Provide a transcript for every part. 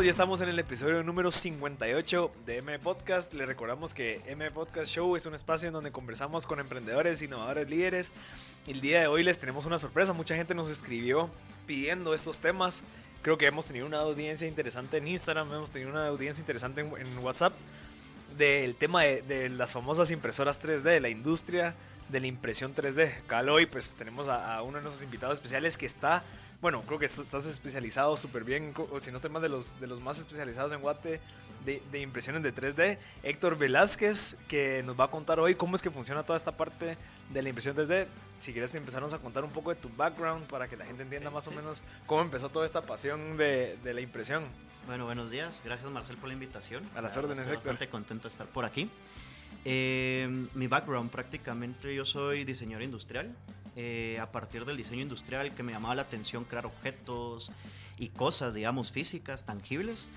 Todos, ya estamos en el episodio número 58 de M Podcast. Les recordamos que M Podcast Show es un espacio en donde conversamos con emprendedores, innovadores, líderes. El día de hoy les tenemos una sorpresa. Mucha gente nos escribió pidiendo estos temas. Creo que hemos tenido una audiencia interesante en Instagram, hemos tenido una audiencia interesante en, WhatsApp del tema de, las famosas impresoras 3D, de la industria de la impresión 3D. Cal hoy pues tenemos a uno de nuestros invitados especiales que está bueno, creo que estás especializado súper bien, o si no estoy más de los, de los más especializados en Guate de, de, impresiones de 3D. Héctor Velázquez, que nos va a contar hoy cómo es que funciona toda esta parte de la impresión 3D. Si quieres empezarnos a contar un poco de tu background para que la gente entienda más o menos cómo empezó toda esta pasión de, de la impresión. Bueno, buenos días. Gracias Marcel por la invitación. A las órdenes, Estoy Héctor. bastante contento de estar por aquí. Eh, mi background prácticamente yo soy diseñador industrial. Eh, a partir del diseño industrial que me llamaba la atención crear objetos y cosas, digamos, físicas, tangibles.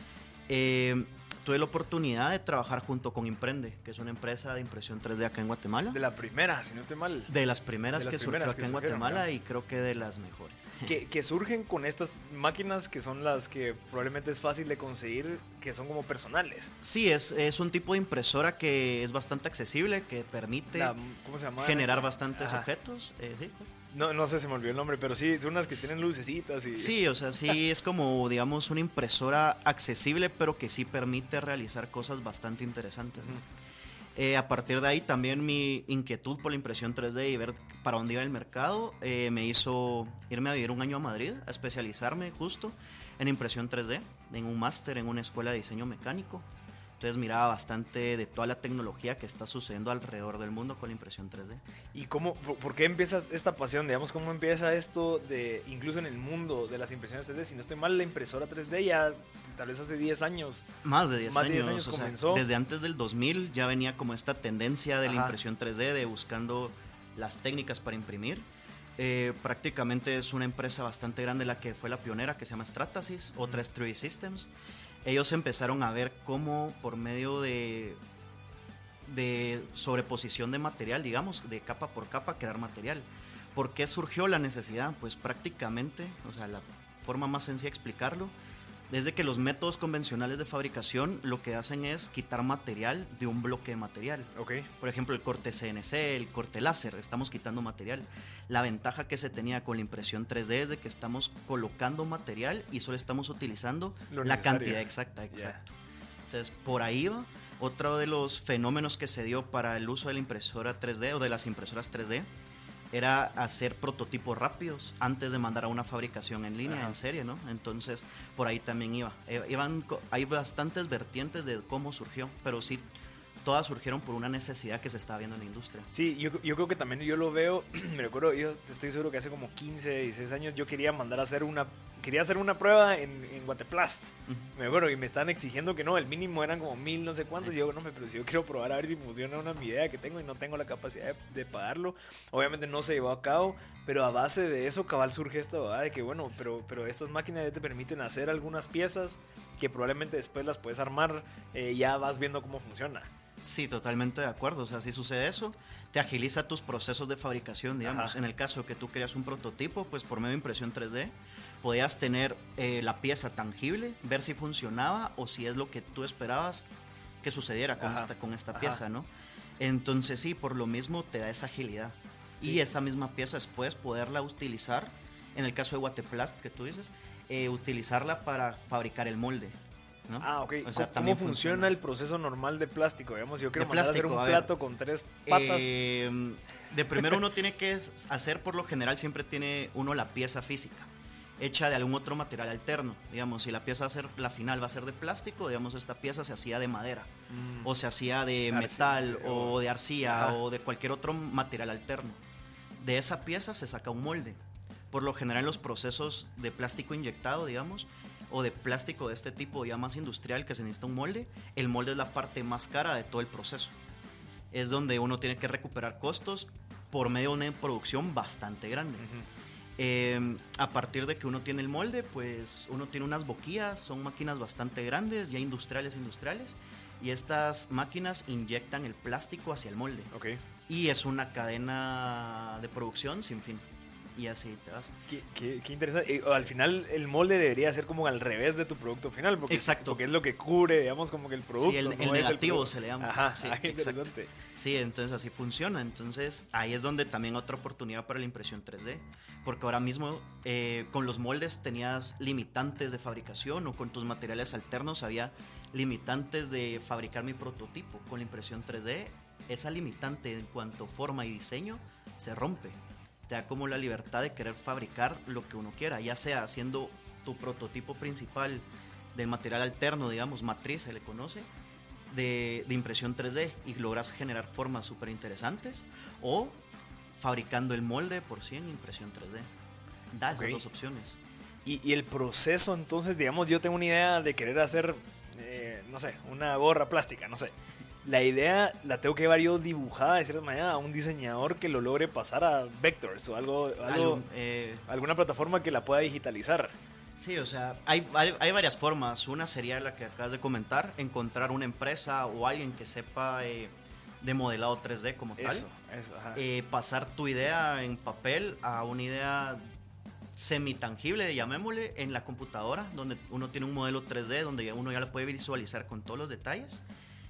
Eh, tuve la oportunidad de trabajar junto con Imprende, que es una empresa de impresión 3D acá en Guatemala. De la primera, si no estoy mal. De las primeras De las que primeras surgió acá que en surgieron, Guatemala y creo que de las mejores. Que, que, surgen con estas máquinas que son las que probablemente es fácil de conseguir, que son como personales. Sí, es, es un tipo de impresora que es bastante accesible, que permite La, ¿Cómo se llama? generar bastantes Ajá. objetos. eh, sí. No, no sé, se me olvidó el nombre, pero sí, son unas que tienen lucecitas y... Sí, o sea, sí es como, digamos, una impresora accesible, pero que sí permite realizar cosas bastante interesantes. Eh, a partir de ahí también mi inquietud por la impresión 3D y ver para dónde iba el mercado eh, me hizo irme a vivir un año a Madrid, a especializarme justo en impresión 3D, en un máster en una escuela de diseño mecánico. Entonces miraba bastante de toda la tecnología que está sucediendo alrededor del mundo con la impresión 3D. ¿Y cómo, por, qué empieza esta pasión? Digamos, ¿cómo empieza esto de, incluso en el mundo de las impresiones 3D? Si no estoy mal, la impresora 3D ya tal vez hace 10 años. Más de 10 Más de años. 10 años o sea, comenzó. desde antes del 2000 ya venía como esta tendencia de la Ajá. impresión 3D, de buscando las técnicas para imprimir. Eh, prácticamente es una empresa bastante grande la que fue la pionera, que se llama Stratasys, otra es 3D Systems. Ellos empezaron a ver cómo por medio de, de sobreposición de material, digamos, de capa por capa, crear material. ¿Por qué surgió la necesidad? Pues prácticamente, o sea, la forma más sencilla de explicarlo, desde que los métodos convencionales de fabricación lo que hacen es quitar material de un bloque de material. Ok. Por ejemplo, el corte CNC, el corte láser, estamos quitando material. La ventaja que se tenía con la impresión 3D es de que estamos colocando material y solo estamos utilizando Lo la necesario. cantidad exacta, exacto. Entonces, por ahí va. Otro de los fenómenos que se dio para el uso de la impresora 3D o de las impresoras 3D era hacer prototipos rápidos antes de mandar a una fabricación en línea, Ajá. en serie, ¿no? Entonces, por ahí también iba. Eh, iban, hay bastantes vertientes de cómo surgió, pero sí, todas surgieron por una necesidad que se estaba viendo en la industria. Sí, yo, yo creo que también yo lo veo, me recuerdo, yo estoy seguro que hace como 15, 16 años yo quería mandar a hacer una, quería hacer una prueba en, en Guateplast. Ujú. Me acuerdo y me estaban exigiendo que no, el mínimo eran como mil no sé cuántos. Y yo, no, me, pero si yo quiero probar a ver si funciona una idea que tengo y no tengo la capacidad de, de pagarlo. Obviamente no se llevó a cabo, pero a base de eso, cabal surge esto, ¿verdad? De que bueno, pero, pero estas máquinas ya te permiten hacer algunas piezas que probablemente después las puedes armar, eh, ya vas viendo cómo funciona. Sí, totalmente de acuerdo. O sea, si sucede eso, te agiliza tus procesos de fabricación, digamos. Ajá. En el caso de que tú querías un prototipo, pues por medio de impresión 3D, podías tener eh, la pieza tangible, ver si funcionaba o si es lo que tú esperabas que sucediera con Ajá. esta, con esta Ajá. pieza, ¿no? Entonces sí, por lo mismo te da esa agilidad. Sí. Y esa misma pieza después poderla utilizar, en el caso de Guateplast que tú dices, eh, utilizarla para fabricar el molde. ¿no? Ah, ok. O sea, ¿Cómo, también funciona, funciona. el proceso normal de plástico? Digamos, yo quiero mandar a hacer un plato con tres patas. Eh, de primero uno tiene que hacer, por lo general siempre tiene uno la pieza física. Hecha de algún otro material alterno. Digamos, si la pieza va a ser, la final va a ser de plástico, digamos, esta pieza se hacía de madera, Mm. o se hacía de Arcilla, metal, o- o de arcilla, Ajá. o de cualquier otro material alterno. De esa pieza se saca un molde. Por lo general, los procesos de plástico inyectado, digamos, o de plástico de este tipo ya más industrial que se necesita un molde, el molde es la parte más cara de todo el proceso. Es donde uno tiene que recuperar costos por medio de una producción bastante grande. Eh, a partir de que uno tiene el molde, pues uno tiene unas boquillas, son máquinas bastante grandes, ya industriales, industriales, y estas máquinas inyectan el plástico hacia el molde. Ok. Y es una cadena de producción sin fin. Y así te vas. Qué, qué- qué interesante. Y, al final, el molde debería ser como al revés de tu producto final. Porque, Exacto. Porque es lo que cubre, digamos, como que el producto. Sí, el, el es negativo producto. se le llama. Ajá, Sí, ah, interesante. Sí, entonces así funciona. Entonces ahí es donde también otra oportunidad para la impresión 3D. Porque ahora mismo eh, con los moldes tenías limitantes de fabricación o con tus materiales alternos había limitantes de fabricar mi prototipo. Con la impresión 3D, esa limitante en cuanto a forma y diseño se rompe. Te da como la libertad de querer fabricar lo que uno quiera, ya sea haciendo tu prototipo principal del material alterno, digamos, matriz se le conoce, de, de impresión 3D y logras generar formas súper interesantes o fabricando el molde por sí en impresión 3D. Da esas Ok. dos opciones. Y, y el proceso, entonces, digamos, yo tengo una idea de querer hacer, eh, no sé, una gorra plástica, no sé. La idea la tengo que llevar yo dibujada de cierta manera a un diseñador que lo logre pasar a Vectors o algo, algo Algún, eh, alguna plataforma que la pueda digitalizar. Sí, o sea, hay, hay, hay varias formas. Una sería la que acabas de comentar, encontrar una empresa o alguien que sepa eh, de modelado 3D como tal. Eso, eso, ajá. Eh, pasar tu idea en papel a una idea semi-tangible, llamémosle, en la computadora, donde uno tiene un modelo 3D, donde uno ya lo puede visualizar con todos los detalles.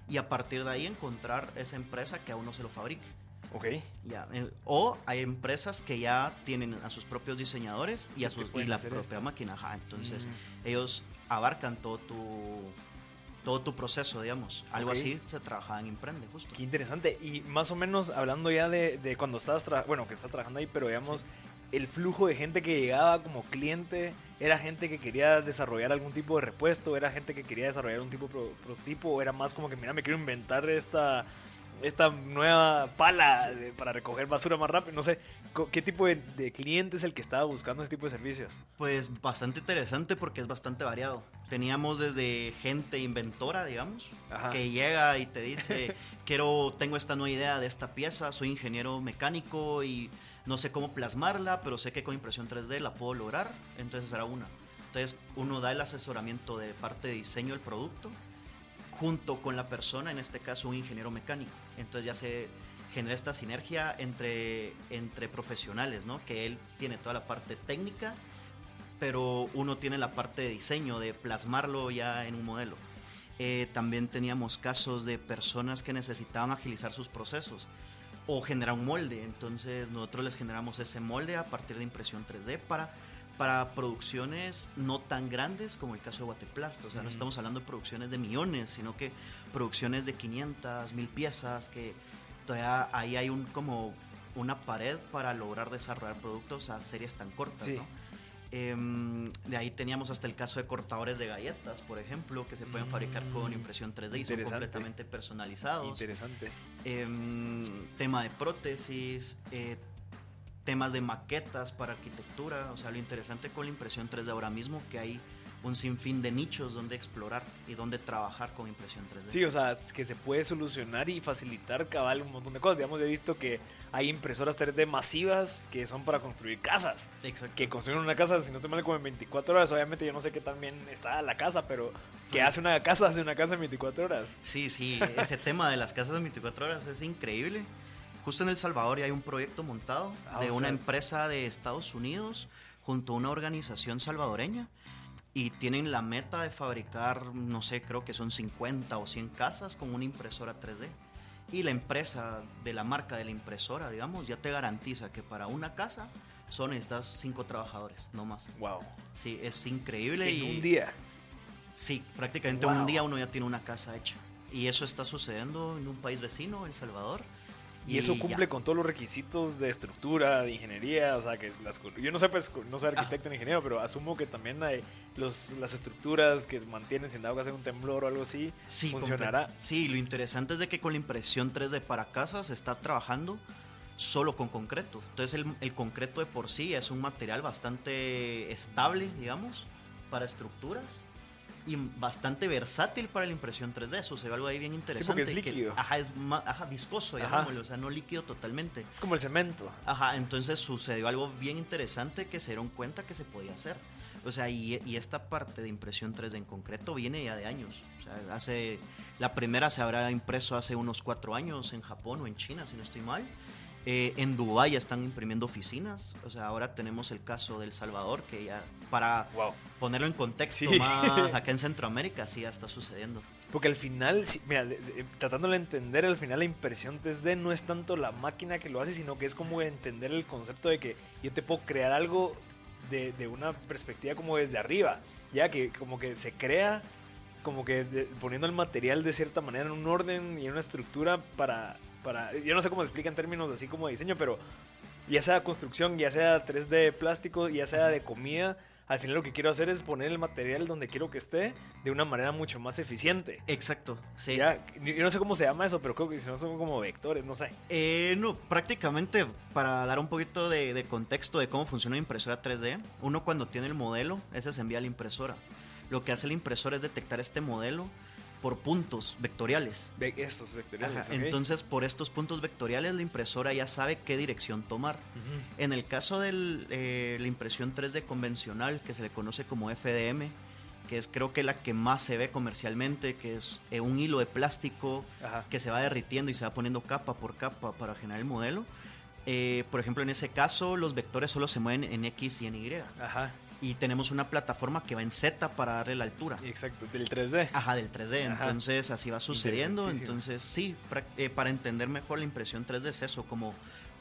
Y a partir de ahí encontrar esa empresa que a uno se lo fabrique. ok. Ya, eh, o hay empresas que ya tienen a sus propios diseñadores y, a sus, y la propia esto. máquina. Ajá, entonces Mm. ellos abarcan todo tu, todo tu proceso, digamos. Algo así se trabajaba en Imprende, justo. Qué interesante. Y más o menos hablando ya de, de cuando estabas, bueno, que estás trabajando ahí, pero digamos, el flujo de gente que llegaba como cliente, era gente que quería desarrollar algún tipo de repuesto, era gente que quería desarrollar un tipo de pro- prototipo, o era más como que, mira, me quiero inventar esta, esta nueva pala de- para recoger basura más rápido. No sé, ¿qué tipo de, de cliente es el que estaba buscando ese tipo de servicios? Pues bastante interesante porque es bastante variado. Teníamos desde gente inventora, digamos, Ajá. que llega y te dice, quiero, tengo esta nueva idea de esta pieza, soy ingeniero mecánico y no sé cómo plasmarla, pero sé que con impresión 3D la puedo lograr, entonces será una. Entonces uno da el asesoramiento de parte de diseño del producto junto con la persona, en este caso un ingeniero mecánico. Entonces ya se genera esta sinergia entre, entre profesionales, ¿no? Que él tiene toda la parte técnica, pero uno tiene la parte de diseño, de plasmarlo ya en un modelo. Eh, también teníamos casos de personas que necesitaban agilizar sus procesos o generar un molde. Entonces nosotros les generamos ese molde a partir de impresión 3D para, para producciones no tan grandes como el caso de Guateplast. O sea, no estamos hablando de producciones de millones, sino que producciones de 500, 1000 piezas, que todavía ahí hay un, como una pared para lograr desarrollar productos a series tan cortas. Sí. ¿no? Em, de ahí teníamos hasta el caso de cortadores de galletas, por ejemplo, que se pueden fabricar con Mm, impresión 3D y son completamente personalizados. Interesante. Em, tema de prótesis, eh, temas de maquetas para arquitectura. O sea, lo interesante con la impresión 3D ahora mismo que hay un sinfín de nichos donde explorar y donde trabajar con impresión 3D. Sí, o sea, que se puede solucionar y facilitar cabal un montón de cosas. Digamos, he visto que hay impresoras 3D masivas que son para construir casas. Exacto. Que construyen una casa, si no estoy mal, como en 24 horas. Obviamente yo no sé qué tan bien está la casa, pero que hace una casa, hace una casa en 24 horas. Sí, sí, ese tema de las casas de 24 horas es increíble. Justo en El Salvador ya hay un proyecto montado Ah, de una empresa de Estados Unidos junto a una organización salvadoreña y tienen la meta de fabricar, no sé, creo que son 50 o 100 casas con una impresora 3D. Y la empresa de la marca de la impresora, digamos, ya te garantiza que para una casa solo necesitas 5 trabajadores, no más. Wow. Sí, es increíble. En y un día. Sí, prácticamente Wow. un día uno ya tiene una casa hecha. Y eso está sucediendo en un país vecino, El Salvador. Y, eso cumple con todos los requisitos de estructura, de ingeniería, o sea, que las, yo no sé, pues, no soy arquitecto ni ingeniero, pero asumo que también hay los, las estructuras que mantienen, sin dado que hacer un temblor o algo así, sí, funcionará. Sí, lo interesante es de que con la impresión 3D para casa se está trabajando solo con concreto. Entonces el, el concreto de por sí es un material bastante estable, digamos, para estructuras y bastante versátil para la impresión 3D. Eso se ve algo ahí bien interesante. Sí, porque es líquido. ajá, es ajá, viscoso, llamémoslo, o sea, no líquido totalmente. Es como el cemento. Ajá, entonces sucedió algo bien interesante que se dieron cuenta que se podía hacer. O sea, y, y esta parte de impresión 3D en concreto viene ya de años. O sea, hace, la primera se habrá impreso hace unos cuatro años en Japón o en China, si no estoy mal. Eh, en Dubái ya están imprimiendo oficinas. O sea, ahora tenemos el caso del Salvador, que ya, para ponerlo en contexto más, acá en Centroamérica sí ya está sucediendo. Porque al final, mira, tratando de entender, al final la impresión 3D no es tanto la máquina que lo hace, sino que es como entender el concepto de que yo te puedo crear algo de, de una perspectiva como desde arriba, ya que como que se crea como que poniendo el material de cierta manera en un orden y en una estructura para yo no sé cómo se explica en términos así como de diseño, pero ya sea construcción, ya sea 3D plástico, ya sea de comida, al final lo que quiero hacer es poner el material donde quiero que esté de una manera mucho más eficiente. Exacto, sí. yo no sé cómo se llama eso, pero creo que no son como vectores, no sé. Eh, no, prácticamente para dar un poquito de, de, contexto de cómo funciona una impresora 3D, uno cuando tiene el modelo, ese se envía a la impresora. Lo que hace la impresora es detectar este modelo por puntos vectoriales. estos vectoriales. Entonces, por estos puntos vectoriales, la impresora ya sabe qué dirección tomar. En el caso de eh, la impresión 3D convencional, que se le conoce como FDM, que es creo que la que más se ve comercialmente, que es eh, un hilo de plástico que se va derritiendo y se va poniendo capa por capa para generar el modelo. Eh, por ejemplo, en ese caso, los vectores solo se mueven en X y en Y. Ajá y tenemos una plataforma que va en Z para darle la altura. Exacto, del 3D. Ajá, del 3D. Entonces así va sucediendo. Entonces sí, eh, para entender mejor la impresión 3D es eso, como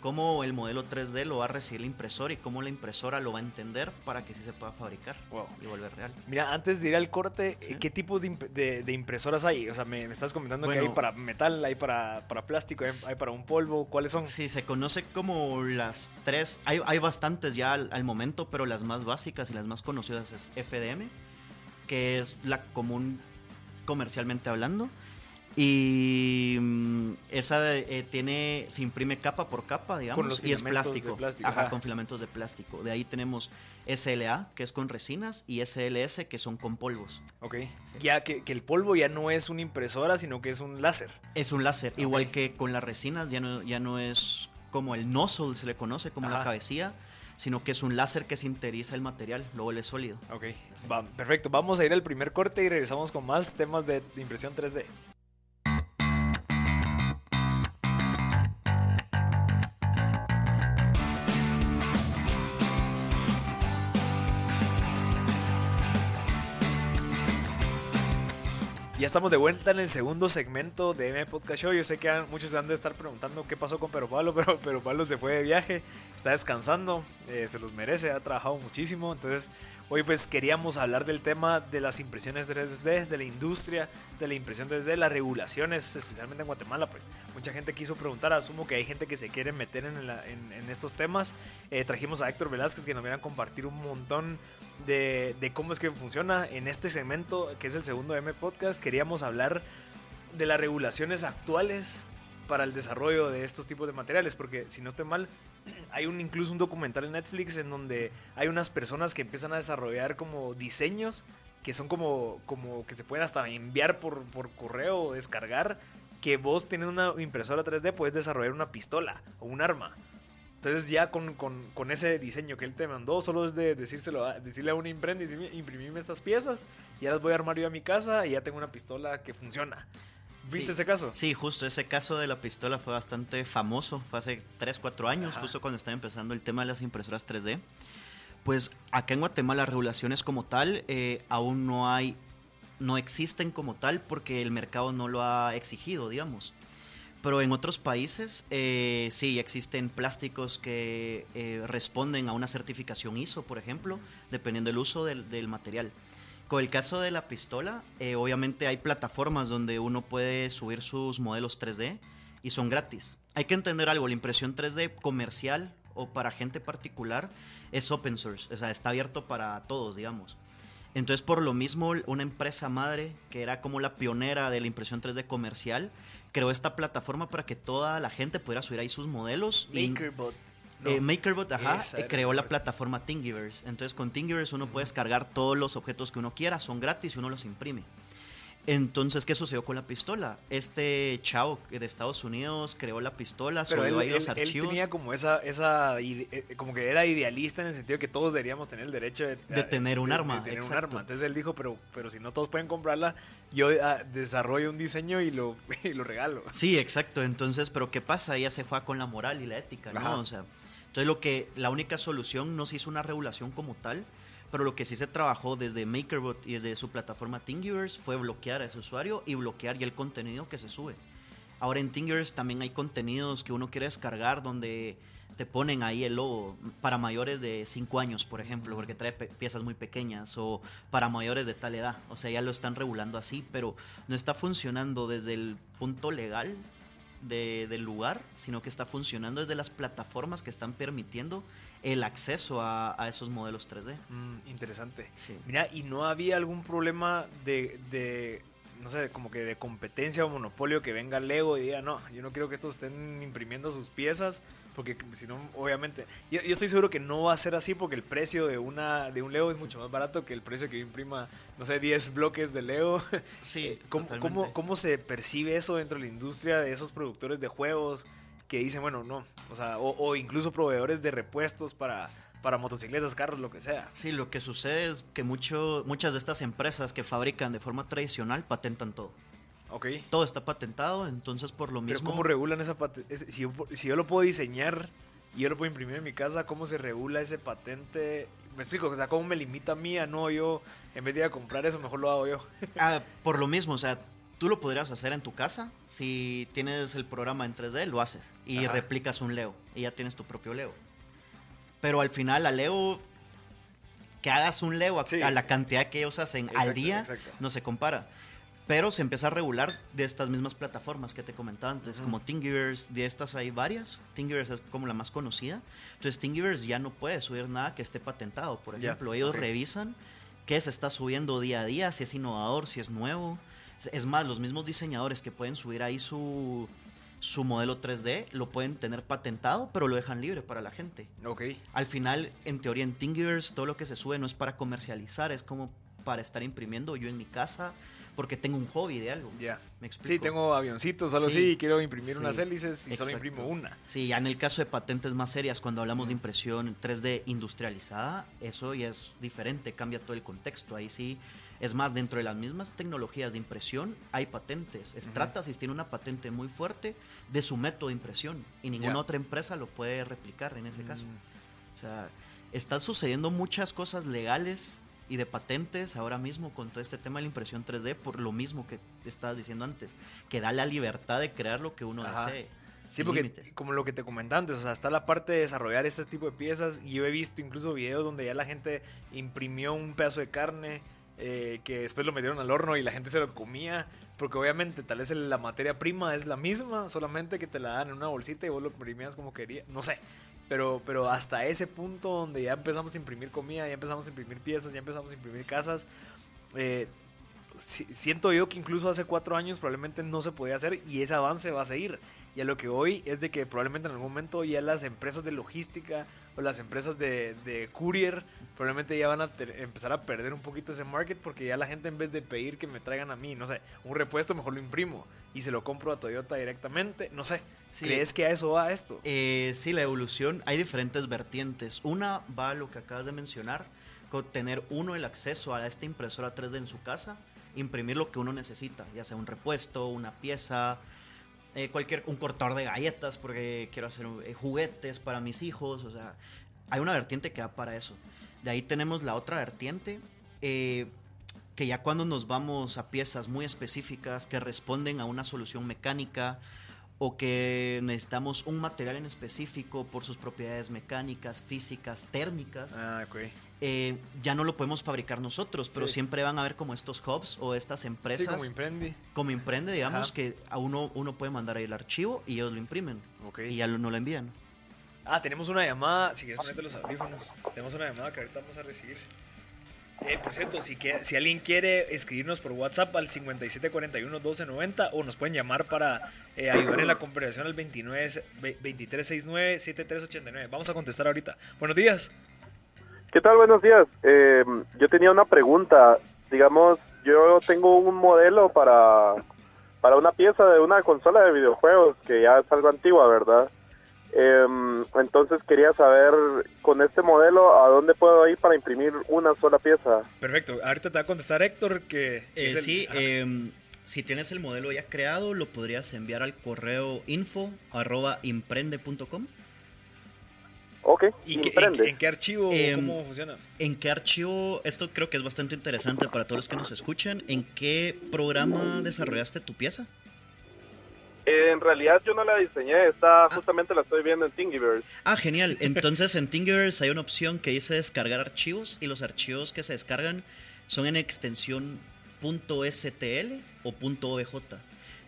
cómo el modelo 3D lo va a recibir la impresora y cómo la impresora lo va a entender para que sí se pueda fabricar y volver real. Mira, antes de ir al corte, ¿qué tipos de, impresoras hay? O sea, me, estás comentando que hay para metal, hay para, para plástico, hay, para un polvo, ¿cuáles son? Sí, se conoce como las tres, hay, hay bastantes ya al, al momento, pero las más básicas y las más conocidas es FDM, que es la común comercialmente hablando. Y mm, esa eh, tiene, se imprime capa por capa, digamos, y es plástico. Ajá, con filamentos de plástico. De ahí tenemos SLA, que es con resinas, y SLS, que son con polvos. Ok. Ya que, el polvo ya no es una impresora, sino que es un láser. Es un láser. Igual que con las resinas, ya no, ya no es como el nozzle, se le conoce como la cabecilla sino que es un láser que sinteriza el material, lo vuelve sólido. Ok, Va, perfecto. Vamos a ir al primer corte y regresamos con más temas de impresión 3D. Ya estamos de vuelta en el segundo segmento de M Podcast Show. Yo sé que muchos se han de estar preguntando qué pasó con Pero Pablo, pero Pero Pablo se fue de viaje, está descansando, eh, se los merece, ha trabajado muchísimo. Entonces, Hoy pues queríamos hablar del tema de las impresiones 3D, de la industria de la impresión 3D, las regulaciones, especialmente en Guatemala. Pues mucha gente quiso preguntar, asumo que hay gente que se quiere meter en, estos temas. Eh, trajimos a Héctor Velázquez que nos viene a compartir un montón de, cómo es que funciona. En este segmento, que es el segundo M Podcast, queríamos hablar de las regulaciones actuales para el desarrollo de estos tipos de materiales, porque si no estoy mal, hay un incluso un documental en Netflix en donde hay unas personas que empiezan a desarrollar como diseños que son como, como que se pueden hasta enviar por, por correo o descargar, que vos teniendo una impresora 3D puedes desarrollar una pistola o un arma. Entonces ya con, con, con, ese diseño que él te mandó, solo es de decírselo a, decirle a un imprende, imprimirme estas piezas, ya las voy a armar yo a mi casa y ya tengo una pistola que funciona. ¿Viste ese caso? Sí, justo ese caso de la pistola fue bastante famoso, fue hace 3, 4 años, justo cuando estaba empezando el tema de las impresoras 3D. Pues acá en Guatemala las regulaciones como tal eh, aún no hay, no existen como tal porque el mercado no lo ha exigido, digamos. Pero en otros países eh, sí existen plásticos que eh, responden a una certificación ISO, por ejemplo, dependiendo del uso del, del material. Con el caso de la pistola, eh, obviamente hay plataformas donde uno puede subir sus modelos 3D y son gratis. Hay que entender algo, la impresión 3D comercial o para gente particular es open source, o sea, está abierto para todos, digamos. Entonces, por lo mismo, una empresa madre, que era como la pionera de la impresión 3D comercial, creó esta plataforma para que toda la gente pudiera subir ahí sus modelos. Makerbot. Eh, Makerbot, ajá, creó la plataforma Thingiverse. Entonces, con Thingiverse uno puede descargar todos los objetos que uno quiera, son gratis y uno los imprime. Entonces, ¿qué sucedió con la pistola? Este chavo de Estados Unidos creó la pistola, Pero subió ahí los archivos. Él tenía como esa, esa, eh, como que era idealista en el sentido que todos deberíamos tener el derecho de, tener un arma. De tener un arma. Entonces él dijo, pero, pero si no todos pueden comprarla, yo ah, desarrollo un diseño y lo, lo regalo. Sí, exacto. Entonces, pero ¿qué pasa? Ella se fue con la moral y la ética, ¿no? O sea, entonces lo que, la única solución no se hizo una regulación como tal, pero lo que sí se trabajó desde MakerBot y desde su plataforma Thingiverse fue bloquear a ese usuario y bloquear ya el contenido que se sube. Ahora en Thingiverse también hay contenidos que uno quiere descargar donde te ponen ahí el logo para mayores de 5 años, por ejemplo, porque trae piezas muy pequeñas o para mayores de tal edad. O sea, ya lo están regulando así, pero no está funcionando desde el punto legal del lugar, sino que está funcionando desde las plataformas que están permitiendo el acceso a, esos modelos 3D. Mm, interesante. Mira, ¿y no había algún problema de, de, no sé, como que de competencia o monopolio que venga Lego y diga, no, yo no quiero que estos estén imprimiendo sus piezas? Porque si no, obviamente, yo, estoy seguro que no va a ser así porque el precio de una de un Lego es mucho más barato que el precio que imprima, no sé, 10 bloques de Lego. Sí, eh, ¿Cómo, cómo, cómo, se percibe eso dentro de la industria de esos productores de juegos que dicen, bueno, no, o sea, o, incluso proveedores de repuestos para, para motocicletas, carros, lo que sea? Sí, lo que sucede es que mucho, muchas de estas empresas que fabrican de forma tradicional patentan todo. Todo está patentado, entonces por lo mismo... Pero ¿cómo regulan esa patente? Si yo, si yo lo puedo diseñar y yo lo puedo imprimir en mi casa, ¿cómo se regula ese patente? Me explico, o sea, ¿cómo me limita a mí a no yo, en vez de ir a comprar eso, mejor lo hago yo? ah, por lo mismo, o sea, tú lo podrías hacer en tu casa. Si tienes el programa en 3D, lo haces y replicas un Leo y ya tienes tu propio Leo. Pero al final, a Leo, que hagas un Leo a, la cantidad que ellos hacen al día, no se compara pero se empieza a regular de estas mismas plataformas que te comentaba antes, como Thingiverse, de estas hay varias, Thingiverse es como la más conocida, entonces Thingiverse ya no puede subir nada que esté patentado, por ejemplo, ellos revisan qué se está subiendo día a día, si es innovador, si es nuevo, es más, los mismos diseñadores que pueden subir ahí su, su modelo 3D lo pueden tener patentado, pero lo dejan libre para la gente. Ok. Al final, en teoría, en Thingiverse, todo lo que se sube no es para comercializar, es como para estar imprimiendo. Yo en mi casa, porque tengo un hobby de algo. Ya. ¿Me explico? Sí, tengo avioncitos, así, y quiero imprimir unas hélices y solo imprimo una. Sí, ya en el caso de patentes más serias, cuando hablamos de impresión 3D industrializada, eso ya es diferente, cambia todo el contexto. Ahí sí, es más, dentro de las mismas tecnologías de impresión hay patentes. Stratasys tiene una patente muy fuerte de su método de impresión y ninguna otra empresa lo puede replicar en ese caso. Mm. O sea, están sucediendo muchas cosas legales y de patentes ahora mismo con todo este tema de la impresión 3D por lo mismo que estabas diciendo antes, que da la libertad de crear lo que uno desee. Sí, porque como lo que te comenté antes, o sea, está la parte de desarrollar este tipo de piezas y yo he visto incluso videos donde ya la gente imprimió un pedazo de carne eh, que después lo metieron al horno y la gente se lo comía, porque obviamente tal vez la materia prima es la misma, solamente que te la dan en una bolsita y vos lo imprimías como querías, no sé, pero, pero hasta ese punto donde ya empezamos a imprimir comida, ya empezamos a imprimir piezas, ya empezamos a imprimir casas, eh, siento yo que incluso hace cuatro años probablemente no se podía hacer y ese avance va a seguir. Y a lo que hoy es de que probablemente en algún momento ya las empresas de logística o las empresas de, de courier probablemente ya van a empezar a perder un poquito ese market porque ya la gente en vez de pedir que me traigan a mí, no sé, un repuesto, mejor lo imprimo y se lo compro a Toyota directamente, no sé. ¿Crees que a eso va esto? Eh, sí, la evolución, hay diferentes vertientes. Una va a lo que acabas de mencionar, con tener uno el acceso a esta impresora 3D en su casa, imprimir lo que uno necesita, ya sea un repuesto, una pieza, eh, cualquier, un cortador de galletas, porque quiero hacer eh, juguetes para mis hijos, o sea, hay una vertiente que va para eso. De ahí tenemos la otra vertiente, eh, que ya cuando nos vamos a piezas muy específicas que responden a una solución mecánica, o que necesitamos un material en específico por sus propiedades mecánicas, físicas, térmicas, Ah, ok. eh, ya no lo podemos fabricar nosotros, pero Sí. siempre van a haber como estos hubs o estas Sí, empresas como Imprendi. como Imprende, digamos, Ajá. que a uno, uno puede mandar ahí el archivo y ellos lo imprimen Ok. y ya lo, no lo envían. Ah, tenemos una llamada. Si quieres ponerte los audífonos. Tenemos una llamada que ahorita vamos a recibir. Eh, por cierto, si, que, si alguien quiere escribirnos por WhatsApp al 5741-1290 o nos pueden llamar para eh, ayudar en la conversación al 29, ve- 2369-7389. Vamos a contestar ahorita. Buenos días. ¿Qué tal? Buenos días. Eh, yo tenía una pregunta. Digamos, yo tengo un modelo para, para una pieza de una consola de videojuegos que ya es algo antigua, ¿verdad? Em, entonces quería saber con este modelo a dónde puedo ir para imprimir una sola pieza. Perfecto. Ahorita te va a contestar Héctor que... Eh, es el- sí, em, si tienes el modelo ya creado, lo podrías enviar al correo info arroba imprende.com. Ok, ¿Y qué- en, imprende. en qué archivo? Em, ¿Cómo funciona? ¿En qué archivo? Esto creo que es bastante interesante para todos los que nos escuchan. ¿En qué programa desarrollaste tu pieza? En realidad yo no la diseñé, está justamente la estoy viendo en Thingiverse. Ah, genial. Entonces en Thingiverse hay una opción que dice descargar archivos y los archivos que se descargan son en extensión .stl o .obj.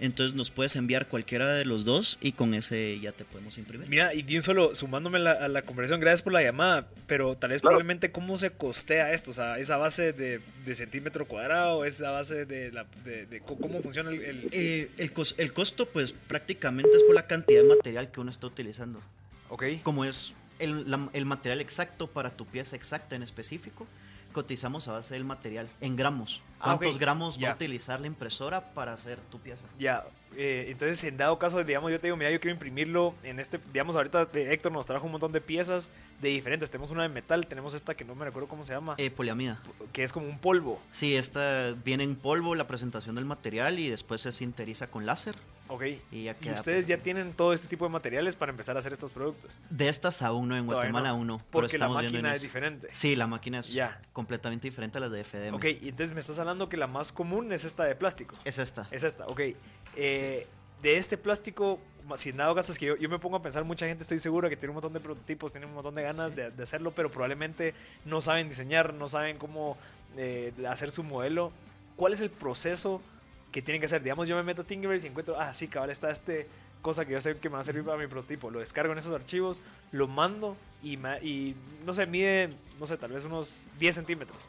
Entonces nos puedes enviar cualquiera de los dos y con ese ya te podemos imprimir. Mira, y bien solo sumándome la- a la conversación, gracias por la llamada, pero tal vez Claro. probablemente cómo se costea esto, o sea, esa base de, de centímetro cuadrado, esa base de, la, de, cómo funciona el... el- Eh, el, cos- el costo pues prácticamente es por la cantidad de material que uno está utilizando. ok, Como es el, la- el material exacto para tu pieza exacta en específico, cotizamos a base del material en gramos. Ah, ¿Cuántos gramos va a utilizar la impresora para hacer tu pieza? ya, eh, entonces en dado caso, digamos, yo te digo, mira, yo quiero imprimirlo en este, digamos, ahorita eh, Héctor nos trajo un montón de piezas de diferentes, tenemos una de metal, tenemos esta que no me recuerdo cómo se llama, Eh, poliamida. que es como un polvo, Sí, esta viene en polvo la presentación del material y después se sinteriza con láser. ok, Y, ya y ustedes ya tienen todo este tipo de materiales para empezar a hacer estos productos, De estas aún no, en Guatemala aún no. porque la máquina es diferente. Sí, la máquina es Ya. completamente diferente a las de FDM. Ok, y entonces me estás hablando que la más común es esta de plástico. Es esta. Es esta, ok. Eh, De este plástico, ma- si en dado caso es que yo, yo me pongo a pensar, mucha gente estoy seguro que tiene un montón de prototipos, tiene un montón de ganas de, de hacerlo, pero probablemente no saben diseñar, no saben cómo eh, hacer su modelo. ¿Cuál es el proceso que tienen que hacer? Digamos, yo me meto a Thingiverse y encuentro, ah, sí, cabal, está este cosa que yo sé que me va a servir para mi prototipo. Lo descargo en esos archivos, lo mando y, y no sé, mide, no sé, tal vez unos 10 centímetros.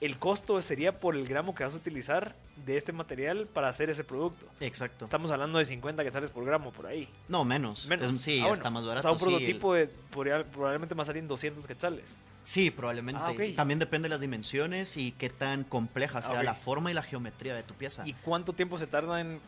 El costo sería por el gramo que vas a utilizar de este material para hacer ese producto. Exacto. Estamos hablando de 50 quetzales por gramo por ahí. No, menos. Menos. Es- sí, Ah, bueno. está más O barato. sea, un sí, el- prototipo de, podría- probablemente a salir en 200 quetzales. Sí, probablemente. Ah. También depende de las dimensiones y qué tan compleja sea Ah, ok. la forma y la geometría de tu pieza. ¿Y cuánto tiempo se tarda en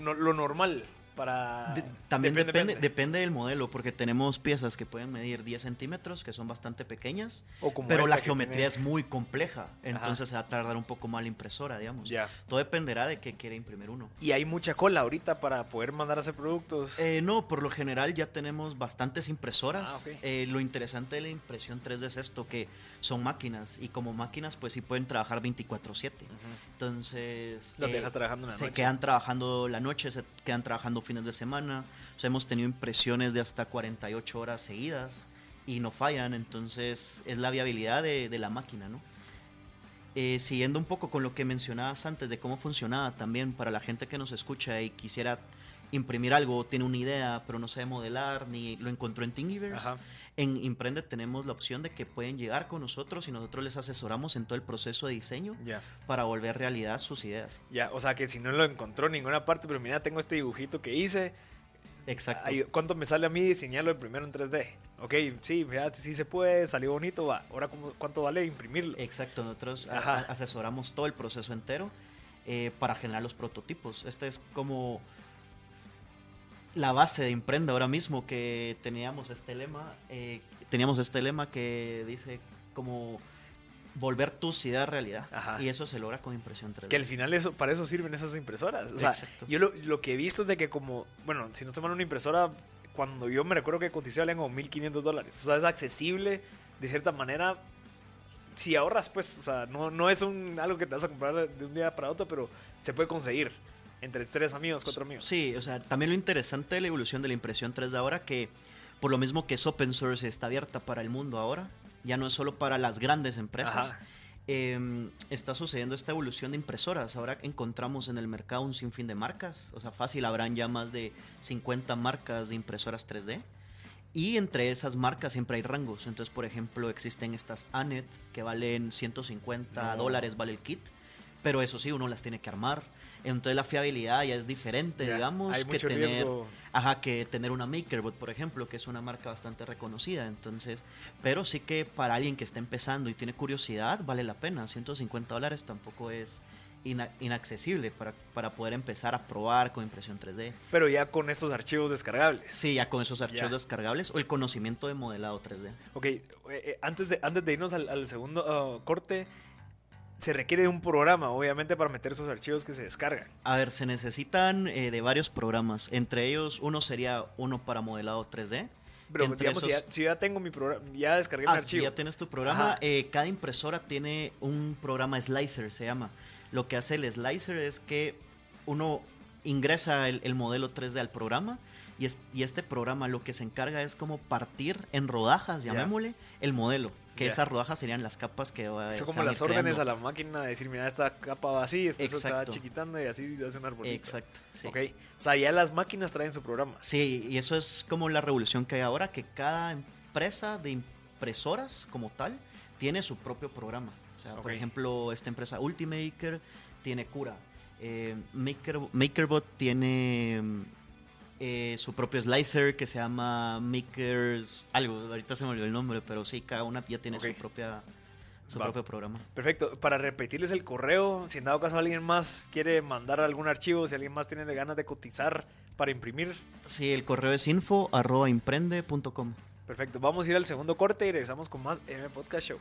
no- lo normal para...? De- también Depende, depende, del modelo, porque tenemos piezas que pueden medir 10 centímetros, que son bastante pequeñas, O como pero la geometría es muy compleja, entonces se va a tardar un poco más la impresora, digamos. Ya. Todo dependerá de qué quiere imprimir uno. Y hay mucha cola ahorita para poder mandar a hacer productos. Eh, no, por lo general ya tenemos bastantes impresoras. Ah. Eh, lo interesante de la impresión 3D es esto, que son máquinas y como máquinas pues sí pueden trabajar 24/7. Ujú. Entonces... Los eh, dejas trabajando en la se noche. quedan trabajando la noche, se quedan trabajando fines de semana. O sea, hemos tenido impresiones de hasta 48 horas seguidas y no fallan. Entonces, es la viabilidad de, de la máquina, ¿no? Eh, siguiendo un poco con lo que mencionabas antes de cómo funcionaba también para la gente que nos escucha y quisiera imprimir algo, tiene una idea, pero no sabe modelar, ni lo encontró en Thingiverse. Ajá. En Imprende tenemos la opción de que pueden llegar con nosotros y nosotros les asesoramos en todo el proceso de diseño para volver realidad sus ideas. Ya, o sea que si no lo encontró en ninguna parte, pero mira, tengo este dibujito que hice. Exacto. ¿Cuánto me sale a mí diseñarlo primero en 3D? Ok, sí, mira, sí se puede, salió bonito, va. Ahora, ¿cómo- ¿cuánto vale imprimirlo? Exacto, nosotros asesoramos todo el proceso entero eh, para generar los prototipos. Este es como la base de Imprenda ahora mismo que teníamos este lema, eh, teníamos este lema que dice como volver tus ideas realidad Ajá. y eso se logra con impresión 3D. Que al final eso, para eso sirven esas impresoras. O sea, Exacto. yo lo, lo que he visto es de que como, bueno, si no estoy mal una impresora, cuando yo me recuerdo que cotizé valían como 1.500 dólares. O sea, es accesible de cierta manera. Si ahorras, pues, o sea, no, no es un, algo que te vas a comprar de un día para otro, pero se puede conseguir. Entre tres amigos, cuatro amigos. Sí, o sea, también lo interesante de la evolución de la impresión 3D ahora que por lo mismo que es open source está abierta para el mundo ahora, ya no es solo para las grandes empresas. Eh, está sucediendo esta evolución de impresoras. Ahora encontramos en el mercado un sinfín de marcas. O sea, fácil, habrán ya más de 50 marcas de impresoras 3D. Y entre esas marcas siempre hay rangos. Entonces, por ejemplo, existen estas ANET que valen 150 No. dólares, vale el kit. Pero eso sí, uno las tiene que armar. Entonces la fiabilidad ya es diferente, Ya, digamos, que tener, riesgo. ajá, que tener una MakerBot, por ejemplo, que es una marca bastante reconocida. Entonces, pero sí que para alguien que está empezando y tiene curiosidad, vale la pena. 150 dólares tampoco es ina- inaccesible para, para poder empezar a probar con impresión 3D. Pero ya con estos archivos descargables. Sí, ya con esos archivos descargables o el conocimiento de modelado 3D. Ok, eh, eh, antes, de, antes de irnos al, al segundo ah, corte, se requiere un programa, obviamente, para meter esos archivos que se descargan. A ver, se necesitan eh, de varios programas. Entre ellos, uno sería uno para modelado 3D. Pero Entre digamos, si, ya, si ya tengo mi programa, ya descargué mi Ah, si archivo. ya tienes tu programa. Eh, cada impresora tiene un programa slicer, se llama. Lo que hace el slicer es que uno ingresa el, el modelo 3D al programa y, es- y este programa lo que se encarga es como partir en rodajas, llamémosle, el modelo. Que esas rodajas serían las capas que va Eso se como a las órdenes creando. a la máquina de decir, mira, esta capa va así, después se va chiquitando y así hace un arbolito. Exacto. sí. Ok, o sea, ya las máquinas traen su programa. Sí, y eso es como la revolución que hay ahora, que cada empresa de impresoras como tal tiene su propio programa. O sea, por ejemplo, esta empresa Ultimaker tiene Cura. Eh, Maker, MakerBot tiene eh, su propio slicer que se llama Makers algo, ahorita se me olvidó el nombre, pero sí, cada una ya tiene su propia su Va. propio programa. Perfecto, para repetirles el correo, si en dado caso alguien más quiere mandar algún archivo, si alguien más tiene ganas de cotizar para imprimir, Sí, el correo es info arroba imprende.com. perfecto. Vamos a ir al segundo corte y regresamos con más M Podcast Show.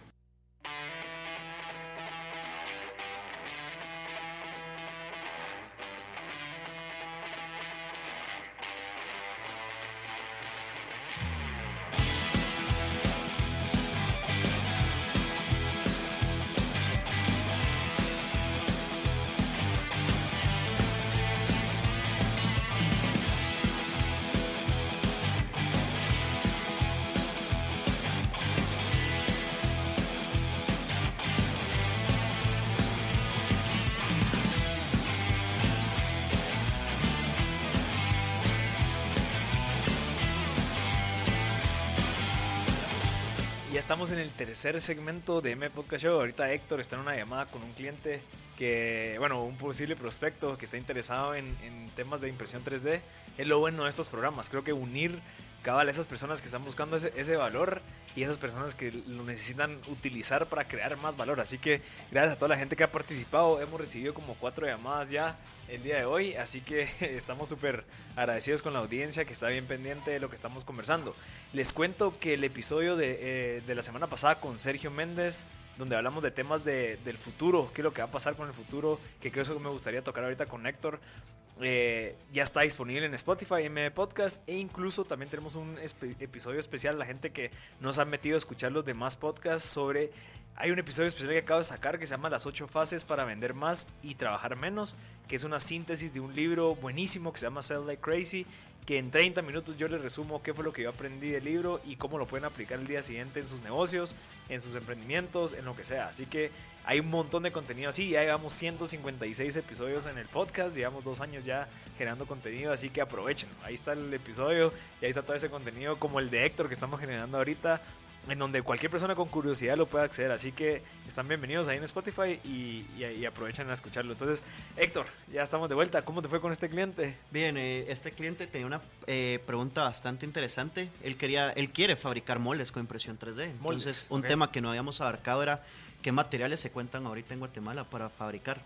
Tercer segmento de M Podcast Show. Ahorita Héctor está en una llamada con un cliente que, bueno, un posible prospecto que está interesado en, temas de impresión 3D. Es lo bueno de estos programas. Creo que unir cabal esas personas que están buscando ese, ese valor y esas personas que lo necesitan utilizar para crear más valor. Así que gracias a toda la gente que ha participado. Hemos recibido como cuatro llamadas ya el día de hoy. Así que estamos súper agradecidos con la audiencia que está bien pendiente de lo que estamos conversando. Les cuento que el episodio de, eh, de la semana pasada con Sergio Méndez, donde hablamos de temas de- del futuro, qué es lo que va a pasar con el futuro, que creo que me gustaría tocar ahorita con Héctor, eh, ya está disponible en Spotify, M Podcast, e incluso también tenemos un episodio especial, la gente que nos ha metido a escuchar los demás podcasts sobre... Hay un episodio especial que acabo de sacar que se llama Las ocho fases para vender más y trabajar menos, que es una síntesis de un libro buenísimo que se llama Sell Like Crazy, que en 30 minutos yo les resumo qué fue lo que yo aprendí del libro y cómo lo pueden aplicar el día siguiente en sus negocios, en sus emprendimientos, en lo que sea. Así que hay un montón de contenido así, ya llevamos 156 episodios en el podcast, llevamos dos años ya generando contenido, así que aprovechen. Ahí está el episodio y ahí está todo ese contenido como el de Héctor que estamos generando ahorita en donde cualquier persona con curiosidad lo puede acceder. Así que están bienvenidos ahí en Spotify y, y- y aprovechen a escucharlo. Entonces, Héctor, ya estamos de vuelta. ¿Cómo te fue con este cliente? Bien, eh, este cliente tenía una eh, pregunta bastante interesante. Él quería, él quiere fabricar moldes con impresión 3D. Entonces, Moldes, un tema que no habíamos abarcado era qué materiales se cuentan ahorita en Guatemala para fabricar.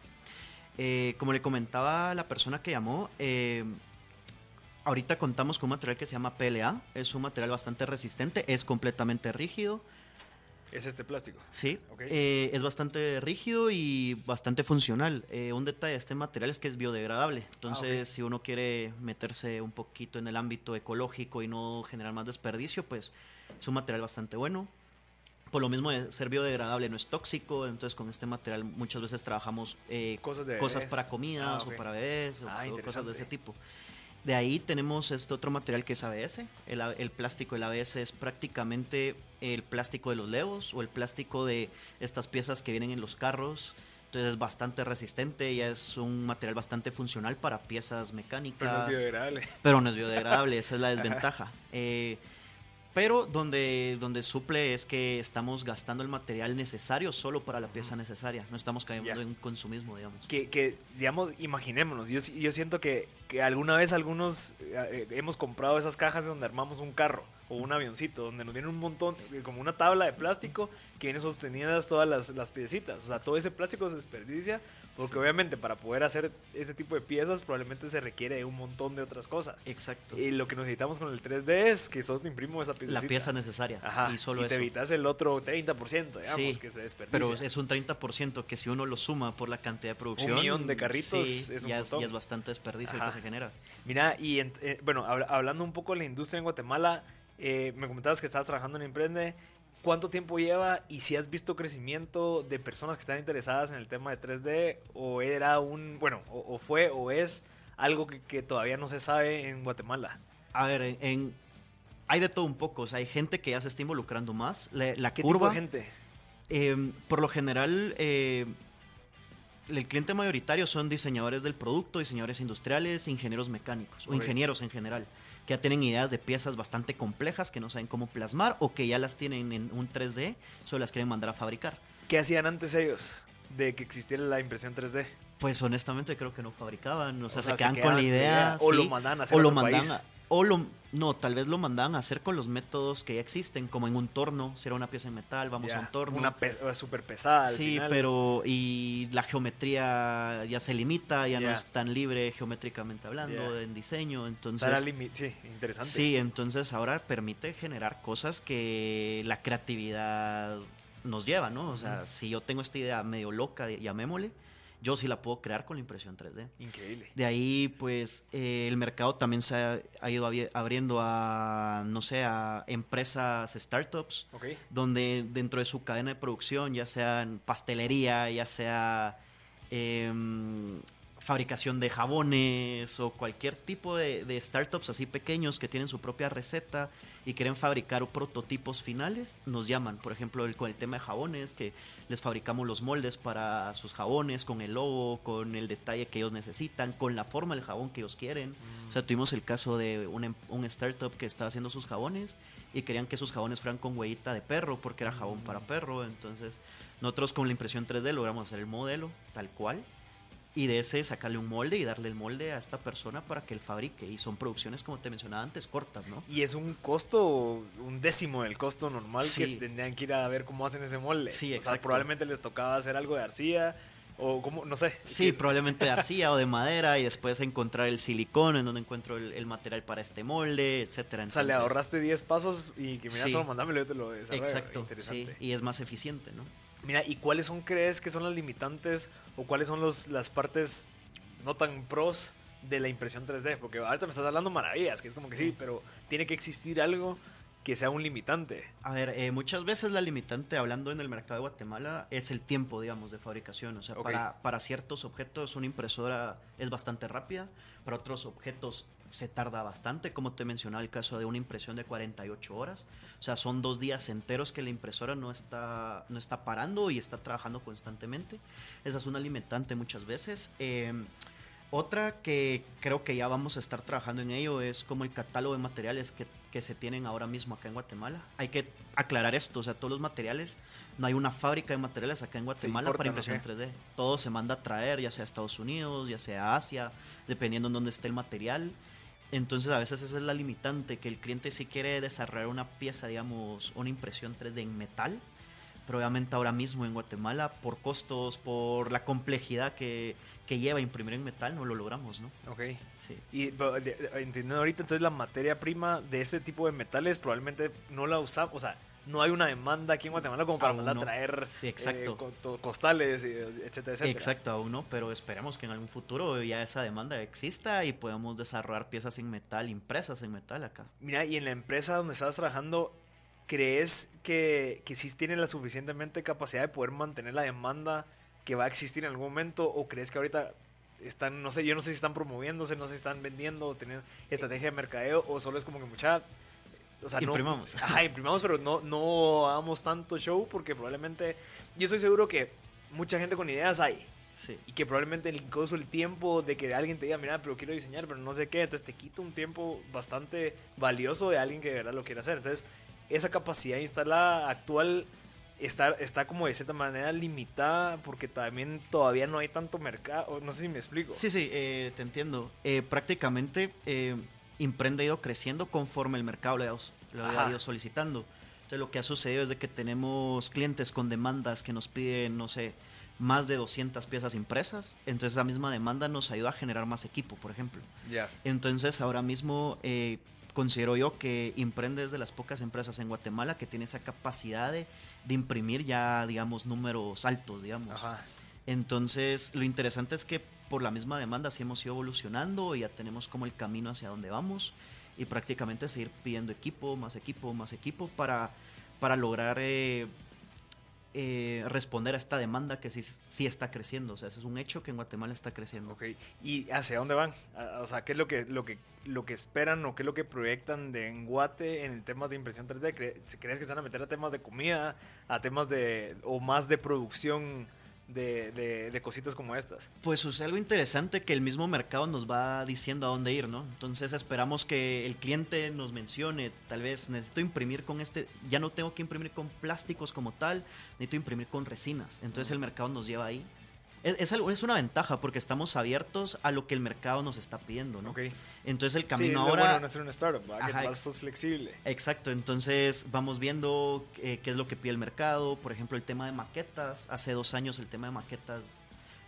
Eh, como le comentaba la persona que llamó, eh, ahorita contamos con un material que se llama PLA. Es un material bastante resistente, es completamente rígido. Es este plástico. Sí, Ok. eh, es bastante rígido y bastante funcional. Eh, un detalle de este material es que es biodegradable. Entonces, Ah, ok. si uno quiere meterse un poquito en el ámbito ecológico y no generar más desperdicio, pues es un material bastante bueno. Por lo mismo de ser biodegradable no es tóxico, entonces con este material muchas veces trabajamos eh, Cosas de cosas para comidas Ah, ok. o para bebés o, Ah, o cosas de ese tipo. De ahí tenemos este otro material que es ABS. El, plástico del ABS es prácticamente el plástico de los Legos o el plástico de estas piezas que vienen en los carros. Entonces es bastante resistente y es un material bastante funcional para piezas mecánicas. Pero no es biodegradable. Pero no es biodegradable, esa es la desventaja. Eh, pero donde, donde suple es que estamos gastando el material necesario solo para la pieza necesaria. No estamos cayendo Ya. en un consumismo, digamos. Que, que, digamos, imaginémonos, yo, yo siento que, que alguna vez algunos eh, eh, hemos comprado esas cajas donde armamos un carro o un avioncito, donde nos viene un montón, eh, como una tabla de plástico que viene sostenidas todas las, las piecitas. O sea, todo ese plástico se desperdicia porque obviamente para poder hacer ese tipo de piezas probablemente se requiere de un montón de otras cosas. Exacto. Y lo que necesitamos con el 3D es que solo te imprimo esa pieza. la pieza necesaria. Ajá, y solo te eso. evitas el otro 30%, digamos, Sí, que se desperdicia. Pero es un 30% que si uno lo suma por la cantidad de producción. millón de carritos sí, es un ya, montón. ya es bastante desperdicio el que se genera. Mira, y en- eh, bueno, habla- hablando un poco de la industria en Guatemala, eh, me comentabas que estabas trabajando en Emprende. ¿Cuánto tiempo lleva y si has visto crecimiento de personas que están interesadas en el tema de 3D? ¿O era un, bueno, o, o fue o es algo que, que todavía no se sabe en Guatemala? A ver, en, en- hay de todo un poco. O sea, hay gente que ya se está involucrando más. La, la ¿Qué curva. tipo de gente? Eh, por lo general, eh, el cliente mayoritario son diseñadores del producto, diseñadores industriales, ingenieros mecánicos o ingenieros en general, que ya tienen ideas de piezas bastante complejas que no saben cómo plasmar o que ya las tienen en un 3D, solo las quieren mandar a fabricar. ¿Qué hacían antes ellos de que existiera la impresión 3D? Pues honestamente creo que no fabricaban, o sea, O sea, se quedan con quedan la con la idea. idea, o lo sí, mandaban a hacer o lo mandan país. O lo, no, tal vez lo mandaban a hacer con los métodos que ya existen, como en un torno, si era una pieza en metal, vamos a un torno. Una pe- súper pesada. al Sí, final. pero y la geometría ya se limita, ya no es tan libre geométricamente hablando en diseño, entonces sí, interesante. sí, entonces ahora permite generar cosas que la creatividad nos lleva, ¿no? O sea, si yo tengo esta idea medio loca, llamémosle, yo sí la puedo crear con la impresión 3D. Increíble. De ahí, pues, eh, el mercado también se ha, ha ido abri- abriendo a, no sé, a empresas, startups, donde dentro de su cadena de producción, ya sea en pastelería, ya sea em, fabricación de jabones o cualquier tipo de, de startups así pequeños que tienen su propia receta y quieren fabricar prototipos finales, nos llaman. Por ejemplo, el- con el tema de jabones, que les fabricamos los moldes para sus jabones con el logo, con el detalle que ellos necesitan, con la forma del jabón que ellos quieren. O sea, tuvimos el caso de un, em- un startup que estaba haciendo sus jabones y querían que sus jabones fueran con huellita de perro porque era jabón para perro. Entonces, nosotros con la impresión 3D logramos hacer el modelo tal cual y de ese sacarle un molde y darle el molde a esta persona para que él fabrique. Y son producciones, como te mencionaba antes, cortas, ¿no? Y es un costo, un décimo del costo normal que tendrían que ir a ver cómo hacen ese molde. Sí, O sea, exacto. probablemente les tocaba hacer algo de arcilla o como, no sé. Sí, que- probablemente de arcilla o de madera y después encontrar el silicón en donde encuentro el, el material para este molde, etcétera. O sea, le Entonces, ahorraste 10 pasos y que mira, Sí. solo mandámelo yo te lo desarrollo. Exacto, sí, y es más eficiente, ¿no? Mira, ¿y cuáles son, crees que son las limitantes o cuáles son los, las partes no tan pros de la impresión 3D? Porque ahorita me estás hablando maravillas, que es como que sí, pero tiene que existir algo que sea un limitante. A ver, eh, muchas veces la limitante, hablando en el mercado de Guatemala, es el tiempo, digamos, de fabricación. O sea, para, para ciertos objetos una impresora es bastante rápida, para otros objetos se tarda bastante, como te mencionaba el caso de una impresión de 48 horas. O sea, son dos días enteros que la impresora no está, no está parando y está trabajando constantemente. Esa es una limitante muchas veces. Eh, otra que creo que ya vamos a estar trabajando en ello es como el catálogo de materiales que, que se tienen ahora mismo acá en Guatemala. Hay que aclarar esto, o sea, todos los materiales, no hay una fábrica de materiales acá en Guatemala para impresión 3D. Todo se manda a traer, ya sea a Estados Unidos, ya sea a Asia, dependiendo en dónde esté el material. Entonces a veces esa es la limitante, que el cliente sí quiere desarrollar una pieza, digamos, una impresión 3D en metal, pero obviamente ahora mismo en Guatemala, por costos, por la complejidad que, que lleva imprimir en metal, no lo logramos, ¿no? Ok. Sí. Y entendiendo ahorita, entonces la materia prima de este tipo de metales probablemente no la usamos, o sea, no hay una demanda aquí en Guatemala como para mandar a traer Sí, exacto. eh, co- to- costales, y, etcétera, etcétera. Exacto, aún no, pero esperemos que en algún futuro ya esa demanda exista y podamos desarrollar piezas en metal, impresas en metal acá. Mira, y en la empresa donde estabas trabajando, ¿crees que, que sí tienen la suficientemente capacidad de poder mantener la demanda que va a existir en algún momento? ¿O crees que ahorita están, no sé, yo no sé si están promoviéndose, no sé si están vendiendo, o teniendo estrategia de mercadeo, o solo es como que mucha... O sea, imprimamos. No, ajá, imprimamos, pero no, no hagamos tanto show porque probablemente... Yo estoy seguro que mucha gente con ideas hay. Sí. Y que probablemente incluso el tiempo de que alguien te diga, mira, pero quiero diseñar, pero no sé qué, entonces te quita un tiempo bastante valioso de alguien que de verdad lo quiere hacer. Entonces, esa capacidad instalada actual está, está como de cierta manera limitada porque también todavía no hay tanto mercado. No sé si me explico. Sí, sí, eh, te entiendo. Eh, prácticamente eh, Imprende ha ido creciendo conforme el mercado lo ha, lo ha ido solicitando. Entonces, lo que ha sucedido es de que tenemos clientes con demandas que nos piden, no sé, más de 200 piezas impresas. Entonces, esa misma demanda nos ayuda a generar más equipo, por ejemplo. Ya. Entonces, ahora mismo eh, considero yo que Imprende es de las pocas empresas en Guatemala que tiene esa capacidad de, de imprimir ya, digamos, números altos, digamos. Ajá. Entonces, lo interesante es que por la misma demanda sí hemos ido evolucionando y ya tenemos como el camino hacia donde vamos y prácticamente seguir pidiendo equipo, más equipo, más equipo para, para lograr eh, eh, responder a esta demanda que sí, sí está creciendo. O sea, ese es un hecho que en Guatemala está creciendo. Ok, ¿y hacia dónde van? O sea, ¿qué es lo que, lo que, lo que esperan o qué es lo que proyectan de en Guate en el tema de impresión 3D? ¿Crees que se van a meter a temas de comida, a temas de, o más de producción? De, de, de, cositas como estas. Pues es algo interesante que el mismo mercado nos va diciendo a dónde ir, ¿no? Entonces esperamos que el cliente nos mencione, tal vez necesito imprimir con este, ya no tengo que imprimir con plásticos como tal, necesito imprimir con resinas. Entonces el mercado nos lleva ahí. Es, es, algo, es una ventaja porque estamos abiertos a lo que el mercado nos está pidiendo, ¿no? Okay. Entonces el camino sí, ahora... Bueno, no ser una startup, ¿verdad? que más sos flexible. Exacto, entonces vamos viendo eh, qué es lo que pide el mercado. Por ejemplo, el tema de maquetas. Hace dos años el tema de maquetas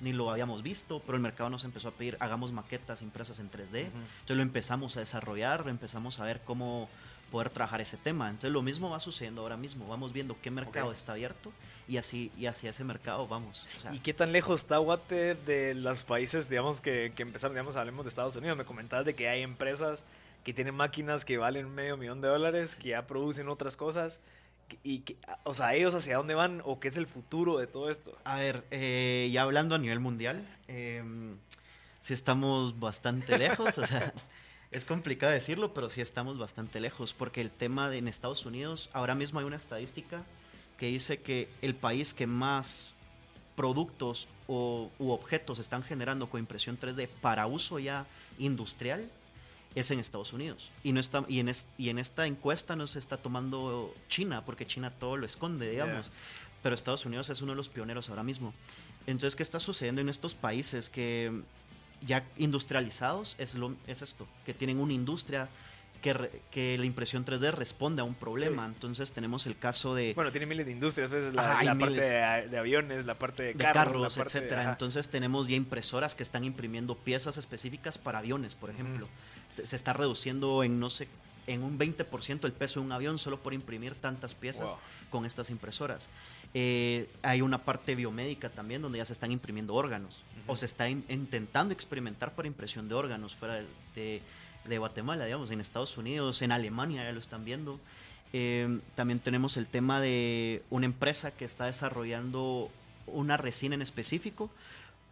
ni lo habíamos visto, pero el mercado nos empezó a pedir, hagamos maquetas impresas en 3D. Uh -huh. Entonces lo empezamos a desarrollar, empezamos a ver cómo poder trabajar ese tema. Entonces lo mismo va sucediendo ahora mismo. Vamos viendo qué mercado okay. está abierto y así y hacia ese mercado vamos. O sea, ¿Y qué tan lejos está Guate de los países, digamos, que, que empezaron, digamos, hablemos de Estados Unidos? Me comentabas de que hay empresas que tienen máquinas que valen medio millón de dólares, que ya producen otras cosas. Y, que, o sea, ellos hacia dónde van o qué es el futuro de todo esto. A ver, eh, ya hablando a nivel mundial, eh, sí estamos bastante lejos, o sea, es complicado decirlo, pero sí estamos bastante lejos, porque el tema de en Estados Unidos, ahora mismo hay una estadística que dice que el país que más productos o, u objetos están generando con impresión 3D para uso ya industrial es en Estados Unidos. Y, no está, y, en, es, y en esta encuesta no se está tomando China, porque China todo lo esconde, digamos. Yeah. Pero Estados Unidos es uno de los pioneros ahora mismo. Entonces, ¿qué está sucediendo en estos países que ya industrializados? Es, lo, es esto, que tienen una industria que, que, la impresión 3D responde a un problema. Sí. Entonces tenemos el caso de... Bueno, tiene miles de industrias, pues, la, parte de, de, aviones, la parte de, de carros, carros etcétera. Entonces tenemos ya impresoras que están imprimiendo piezas específicas para aviones, por ejemplo. Se está reduciendo en, no sé, en un 20% el peso de un avión solo por imprimir tantas piezas wow. con estas impresoras. Eh, hay una parte biomédica también donde ya se están imprimiendo órganos. O se está in intentando experimentar para impresión de órganos fuera de, de, Guatemala, digamos, en Estados Unidos, en Alemania ya lo están viendo. Eh, también tenemos el tema de una empresa que está desarrollando una resina en específico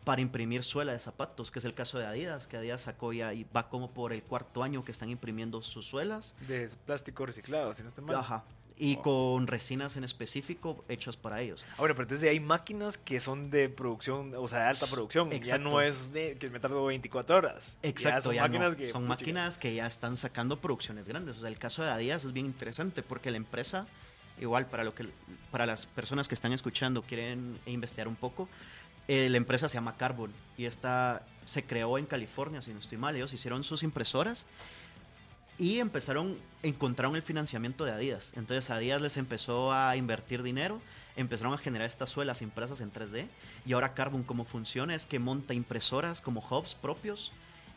para imprimir suela de zapatos, que es el caso de Adidas, que Adidas sacó ya y va como por el cuarto año que están imprimiendo sus suelas. De plástico reciclado, si no estoy mal. Ajá. Y wow. con resinas en específico hechas para ellos. Ahora, pero entonces hay máquinas que son de producción, o sea, de alta producción. Exacto. Ya no es de que me tardo 24 horas. Exacto. Ya son ya máquinas, no. que, son máquinas que ya están sacando producciones grandes. O sea, el caso de Adidas es bien interesante porque la empresa, igual para, lo que, para las personas que están escuchando, quieren investigar un poco, eh, la empresa se llama Carbon y esta se creó en California, si no estoy mal. Ellos hicieron sus impresoras y empezaron, encontraron el financiamiento de Adidas. Entonces Adidas les empezó a invertir dinero, empezaron a generar estas suelas impresas en 3D y ahora Carbon como funciona es que monta impresoras como hubs propios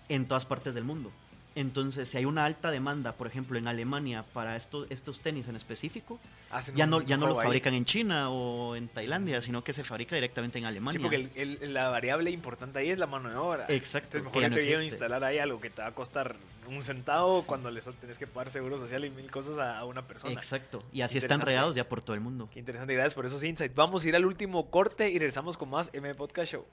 en todas partes del mundo. Entonces, si hay una alta demanda, por ejemplo, en Alemania para estos, estos tenis en específico, Hacen ya no, ya no lo juego ahí. fabrican en China o en Tailandia, sino que se fabrica directamente en Alemania. Sí, porque el- el- la variable importante ahí es la mano de obra. Exacto, Entonces, mejor que no te a instalar ahí algo que te va a costar un centavo cuando les tenés que pagar seguro social y mil cosas a, a una persona. Exacto. Y así están regados ya por todo el mundo. Qué interesante, gracias por esos insights. Vamos a ir al último corte y regresamos con más M Podcast Show.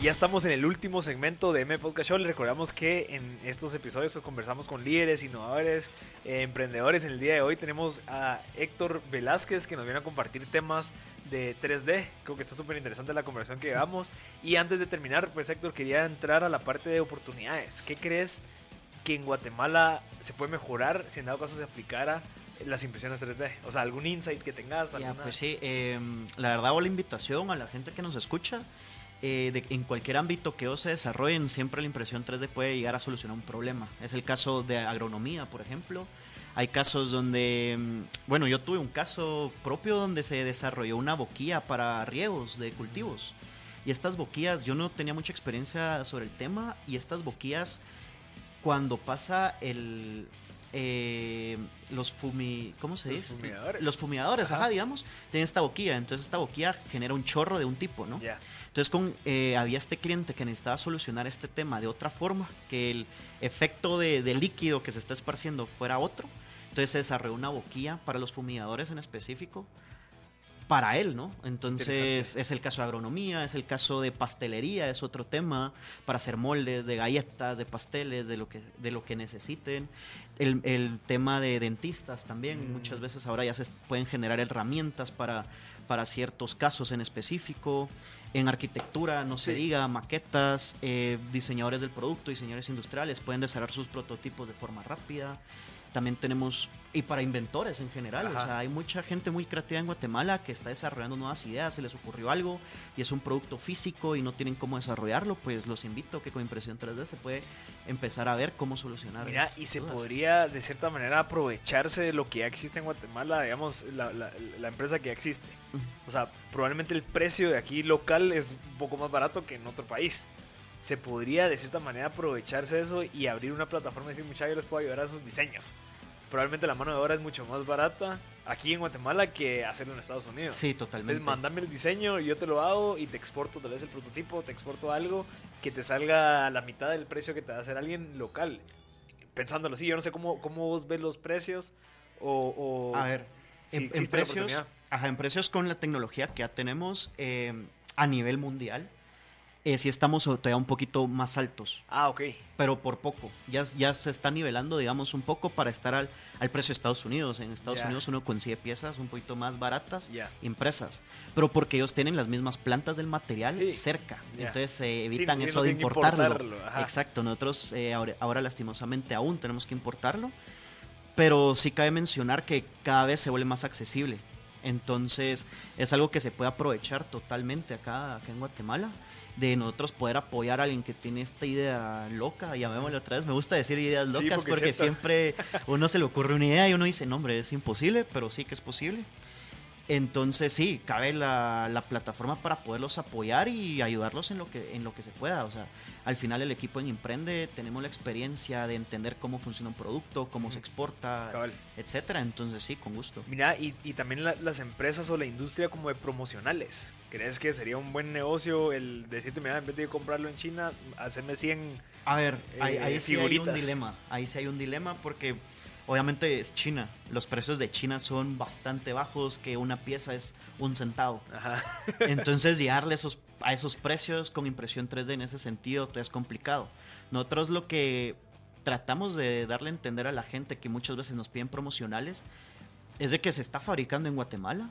Ya estamos en el último segmento de M Podcast Show. Les recordamos que en estos episodios pues, conversamos con líderes, innovadores, eh, emprendedores. En el día de hoy tenemos a Héctor Velázquez que nos viene a compartir temas de 3D. Creo que está súper interesante la conversación que llevamos. Y antes de terminar, pues Héctor, quería entrar a la parte de oportunidades. ¿Qué crees que en Guatemala se puede mejorar si en dado caso se aplicara las impresiones 3D? O sea, algún insight que tengas. Ya, alguna- pues sí, eh, la verdad hago la invitación a la gente que nos escucha. Eh, en cualquier ámbito que ellos se desarrollen, siempre la impresión 3D puede llegar a solucionar un problema. Es el caso de agronomía, por ejemplo. Hay casos donde, mm, bueno, yo tuve un caso propio donde se desarrolló una boquilla para riegos de cultivos. Y estas boquillas, yo no tenía mucha experiencia sobre el tema, y estas boquillas, cuando pasa el... eh, los fumi... ¿Cómo se Los dice? fumigadores. Los fumigadores, Ajá. ajá, digamos, tienen esta boquilla. Entonces esta boquilla genera un chorro de un tipo, ¿no? Entonces con, eh, había este cliente que necesitaba solucionar este tema de otra forma, que el efecto de, de líquido que se está esparciendo fuera otro. Entonces se desarrolló una boquilla para los fumigadores en específico, para él, ¿no? Entonces es el caso de agronomía, es el caso de pastelería, es otro tema, para hacer moldes de galletas, de pasteles, de lo que, de lo que necesiten. El, el tema de dentistas también, Mm. muchas veces ahora ya se pueden generar herramientas para, para ciertos casos en específico. En arquitectura, no se diga, maquetas, eh, diseñadores del producto, diseñadores industriales pueden desarrollar sus prototipos de forma rápida. También tenemos, y para inventores en general, Ajá. o sea, hay mucha gente muy creativa en Guatemala que está desarrollando nuevas ideas, se les ocurrió algo y es un producto físico y no tienen cómo desarrollarlo, pues los invito a que con impresión 3D se puede empezar a ver cómo solucionar. Mira, y se dudas. podría de cierta manera aprovecharse de lo que ya existe en Guatemala, digamos, la, la- la empresa que ya existe. O sea, probablemente el precio de aquí local es un poco más barato que en otro país. Se podría de cierta manera aprovecharse de eso y abrir una plataforma y decir, muchachos, yo les puedo ayudar a sus diseños. Probablemente la mano de obra es mucho más barata aquí en Guatemala que hacerlo en Estados Unidos. Sí, totalmente. Entonces, mándame el diseño, yo te lo hago y te exporto tal vez el prototipo, te exporto algo que te salga a la mitad del precio que te va a hacer alguien local. Pensándolo así, yo no sé cómo, cómo vos ves los precios o... o A ver, si en, precios, ajá, en precios con la tecnología que ya tenemos eh, a nivel mundial, eh, sí estamos todavía un poquito más altos, Ah, ok. pero por poco. Ya, ya se está nivelando, digamos, un poco para estar al, al precio de Estados Unidos. En Estados. Unidos uno consigue piezas un poquito más baratas Ya. impresas, pero porque ellos tienen las mismas plantas del material Sí, cerca, entonces se Sí, evitan eso de importarlo. Exacto, nosotros eh, ahora, ahora lastimosamente aún tenemos que importarlo, pero sí cabe mencionar que cada vez se vuelve más accesible. Entonces es algo que se puede aprovechar totalmente acá, acá en Guatemala, de nosotros poder apoyar a alguien que tiene esta idea loca, llamémosle otra vez, me gusta decir ideas Sí, locas porque siempre uno se le ocurre una idea y uno dice, no hombre, es imposible, pero sí que es posible. Entonces sí, cabe la, la plataforma para poderlos apoyar y ayudarlos en lo que en lo que se pueda. O sea, al final el equipo en Emprende tenemos la experiencia de entender cómo funciona un producto, cómo se exporta, Cabal. etcétera. Entonces sí, con gusto. Mira, y, y también la- las empresas o la industria como de promocionales. ¿Crees que sería un buen negocio el decirte, mira, en vez de comprarlo en China, hacerme 100... A ver, ahí, Eh, ahí sí hay un dilema. Ahí sí hay un dilema porque obviamente es China. Los precios de China son bastante bajos, que una pieza es un centavo. Ajá. Entonces llegarle esos, a esos precios con impresión 3D en ese sentido todavía es complicado. Nosotros lo que tratamos de darle a entender a la gente que muchas veces nos piden promocionales es de que se está fabricando en Guatemala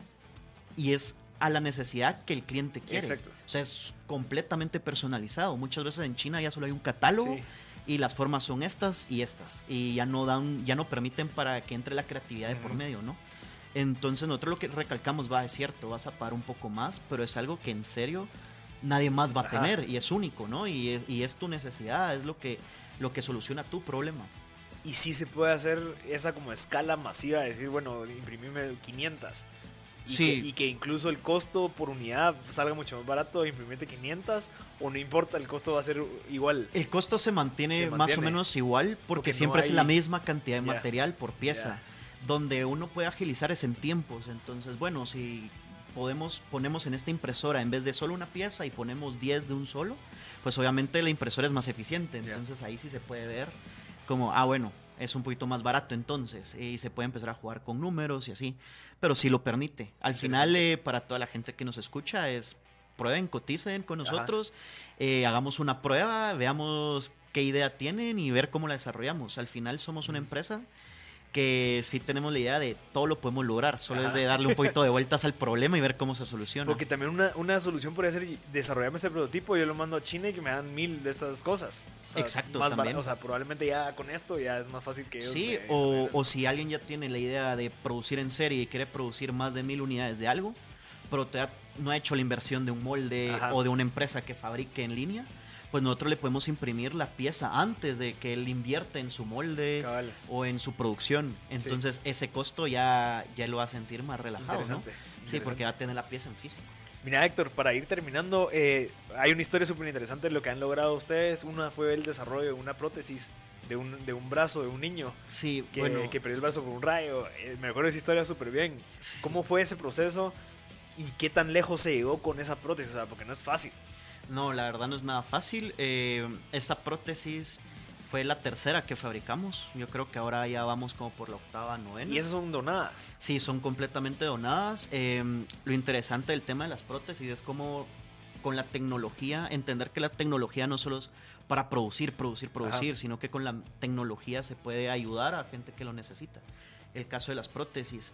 y es a la necesidad que el cliente quiere. Exacto. O sea, es completamente personalizado. Muchas veces en China ya solo hay un catálogo Sí. y las formas son estas y estas y ya no dan ya no permiten para que entre la creatividad de por medio no entonces nosotros lo que recalcamos va es cierto vas a pagar un poco más pero es algo que en serio nadie más va a tener y es único no y es, y es tu necesidad es lo que lo que soluciona tu problema y sí se puede hacer esa como escala masiva, de decir, bueno, imprimirme 500. Y, Sí. que, y que incluso el costo por unidad salga mucho más barato imprimirte 500 o no importa, el costo va a ser igual. El costo se mantiene, Se más o menos igual porque, Porque no siempre hay- es la misma cantidad de material por pieza. Donde uno puede agilizar es en tiempos. Entonces, bueno, si podemos, ponemos en esta impresora en vez de solo una pieza y ponemos 10 de un solo, pues obviamente la impresora es más eficiente. Entonces ahí sí se puede ver como, ah, bueno, es un poquito más barato entonces. Y se puede empezar a jugar con números y así. Pero sí lo permite. Al final, eh, para toda la gente que nos escucha, es prueben, coticen con nosotros, eh, hagamos una prueba, veamos qué idea tienen y ver cómo la desarrollamos. Al final somos una empresa que sí tenemos la idea de todo lo podemos lograr, solo es de darle un poquito de vueltas al problema y ver cómo se soluciona. Porque también una, una solución podría ser desarrollarme este prototipo, yo lo mando a China y que me dan mil de estas cosas. O sea, Exacto, más también. barato, o sea, probablemente ya con esto ya es más fácil que Sí, o, o si alguien ya tiene la idea de producir en serie y quiere producir más de mil unidades de algo, pero te ha- no ha hecho la inversión de un molde Ajá. o de una empresa que fabrique en línea, pues nosotros le podemos imprimir la pieza antes de que él invierte en su molde Cabal. o en su producción. Entonces ese costo ya, ya lo va a sentir más relajado, ¿no? Sí, porque va a tener la pieza en físico. Mira, Héctor, para ir terminando, eh, hay una historia súper interesante de lo que han logrado ustedes. Una fue el desarrollo de una prótesis de un, de un brazo de un niño Sí, que, bueno, que perdió el brazo por un rayo. Eh, me acuerdo de esa historia súper bien. ¿Cómo fue ese proceso y qué tan lejos se llegó con esa prótesis? O sea, porque no es fácil. No, la verdad no es nada fácil. Eh, esta prótesis fue la tercera que fabricamos. Yo creo que ahora ya vamos como por la octava, novena. Y esas son donadas. Sí, son completamente donadas. Eh, lo interesante del tema de las prótesis es como con la tecnología, entender que la tecnología no solo es para producir, producir, producir, sino que con la tecnología se puede ayudar a gente que lo necesita. El caso de las prótesis.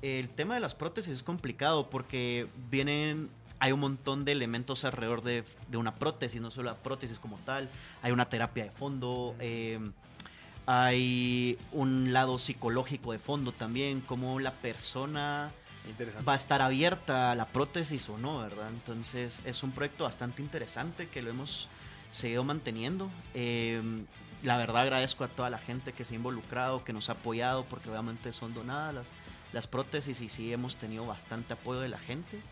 El tema de las prótesis es complicado porque vienen, hay un montón de elementos alrededor de, de una prótesis, no solo la prótesis como tal, hay una terapia de fondo, eh, hay un lado psicológico de fondo también, como la persona va a estar abierta a la prótesis o no, ¿verdad? Entonces es un proyecto bastante interesante que lo hemos seguido manteniendo. Eh, la verdad agradezco a toda la gente que se ha involucrado, que nos ha apoyado, porque obviamente son donadas las, las prótesis y sí hemos tenido bastante apoyo de la gente.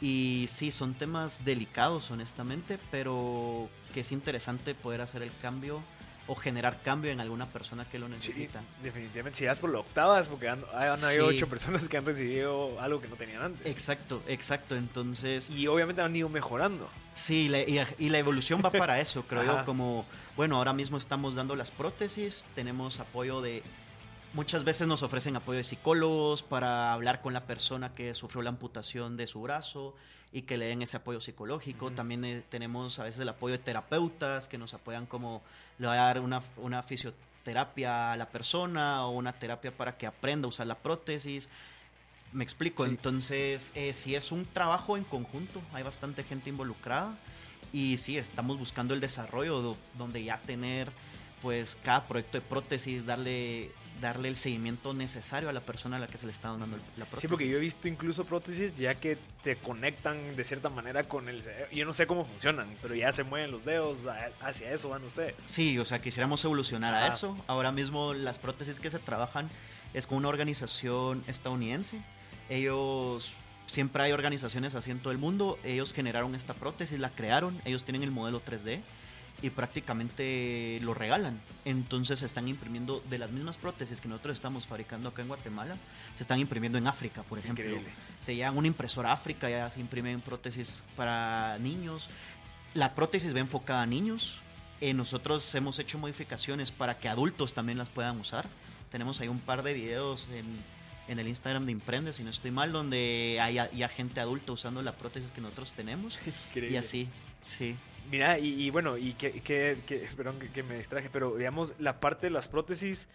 Y sí, son temas delicados, honestamente, pero que es interesante poder hacer el cambio o generar cambio en alguna persona que lo Sí, necesita. definitivamente, si vas por la octava es porque han, han habido Sí. ocho personas que han recibido algo que no tenían antes. Exacto, exacto. Entonces, Y obviamente han ido mejorando. Sí, la- y, y la evolución va para eso, creo Ajá. yo, como, bueno, ahora mismo estamos dando las prótesis, tenemos apoyo de, muchas veces nos ofrecen apoyo de psicólogos para hablar con la persona que sufrió la amputación de su brazo y que le den ese apoyo psicológico. También eh, tenemos a veces el apoyo de terapeutas que nos apoyan como, le va a dar una, una fisioterapia a la persona o una terapia para que aprenda a usar la prótesis. Me explico, Sí. entonces eh, si es un trabajo en conjunto, hay bastante gente involucrada y sí, estamos buscando el desarrollo do- donde ya tener pues cada proyecto de prótesis, darle, darle el seguimiento necesario a la persona a la que se le está dando la prótesis. Sí, porque yo he visto incluso prótesis ya que te conectan de cierta manera con el cerebro. Yo no sé cómo funcionan, pero ya se mueven los dedos, hacia eso van ustedes. Sí, o sea, quisiéramos evolucionar a eso. Ahora mismo las prótesis que se trabajan es con una organización estadounidense. Ellos, siempre hay organizaciones así en todo el mundo. Ellos generaron esta prótesis, la crearon, ellos tienen el modelo 3D y prácticamente lo regalan. Entonces se están imprimiendo de las mismas prótesis que nosotros estamos fabricando acá en Guatemala, se están imprimiendo en África, por ejemplo. Increíble. Se llevan una impresora a África, ya se imprimen prótesis para niños. La prótesis va enfocada a niños. Eh, nosotros hemos hecho modificaciones para que adultos también las puedan usar. Tenemos ahí un par de videos en, en el Instagram de Imprende, si no estoy mal, donde hay ya, ya gente adulta usando la prótesis que nosotros tenemos. Increíble. Y así, sí. Mira, y, y bueno, y que, que, que- perdón que, que me distraje, pero digamos, la parte de las prótesis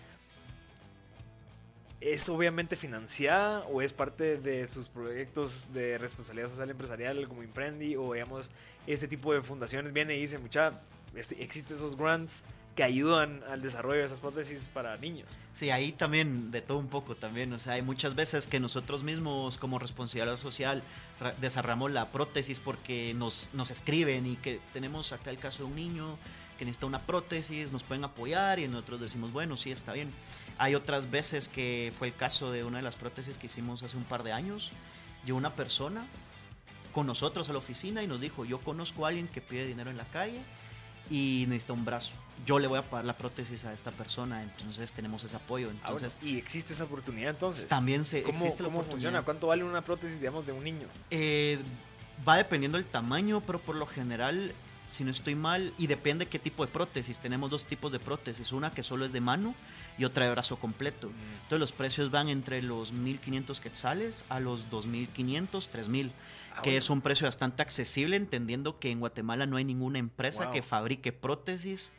es obviamente financiada o es parte de sus proyectos de responsabilidad social empresarial como Imprendi o digamos, este tipo de fundaciones viene y dice, mucha, este- existen esos grants que ayudan al desarrollo de esas prótesis para niños. Sí, ahí también de todo un poco también, o sea, hay muchas veces que nosotros mismos como responsabilidad social desarrollamos la prótesis porque nos, nos escriben y que tenemos acá el caso de un niño que necesita una prótesis, nos pueden apoyar y nosotros decimos, bueno, sí, está bien. Hay otras veces que fue el caso de una de las prótesis que hicimos hace un par de años, llegó una persona con nosotros a la oficina y nos dijo, yo conozco a alguien que pide dinero en la calle y necesita un brazo. Yo le voy a pagar la prótesis a esta persona, entonces tenemos ese apoyo. Ah, Entonces, y existe esa oportunidad entonces. también se ¿Cómo, existe la cómo oportunidad. funciona? ¿Cuánto vale una prótesis, digamos, de un niño? Eh, va dependiendo del tamaño, pero por lo general, si no estoy mal, y depende qué tipo de prótesis. Tenemos dos tipos de prótesis, una que solo es de mano y otra de brazo completo. Entonces los precios van entre los 1.500 quetzales a los 2.500, 3.000, Ah, que bueno. es un precio bastante accesible, entendiendo que en Guatemala no hay ninguna empresa Wow. que fabrique prótesis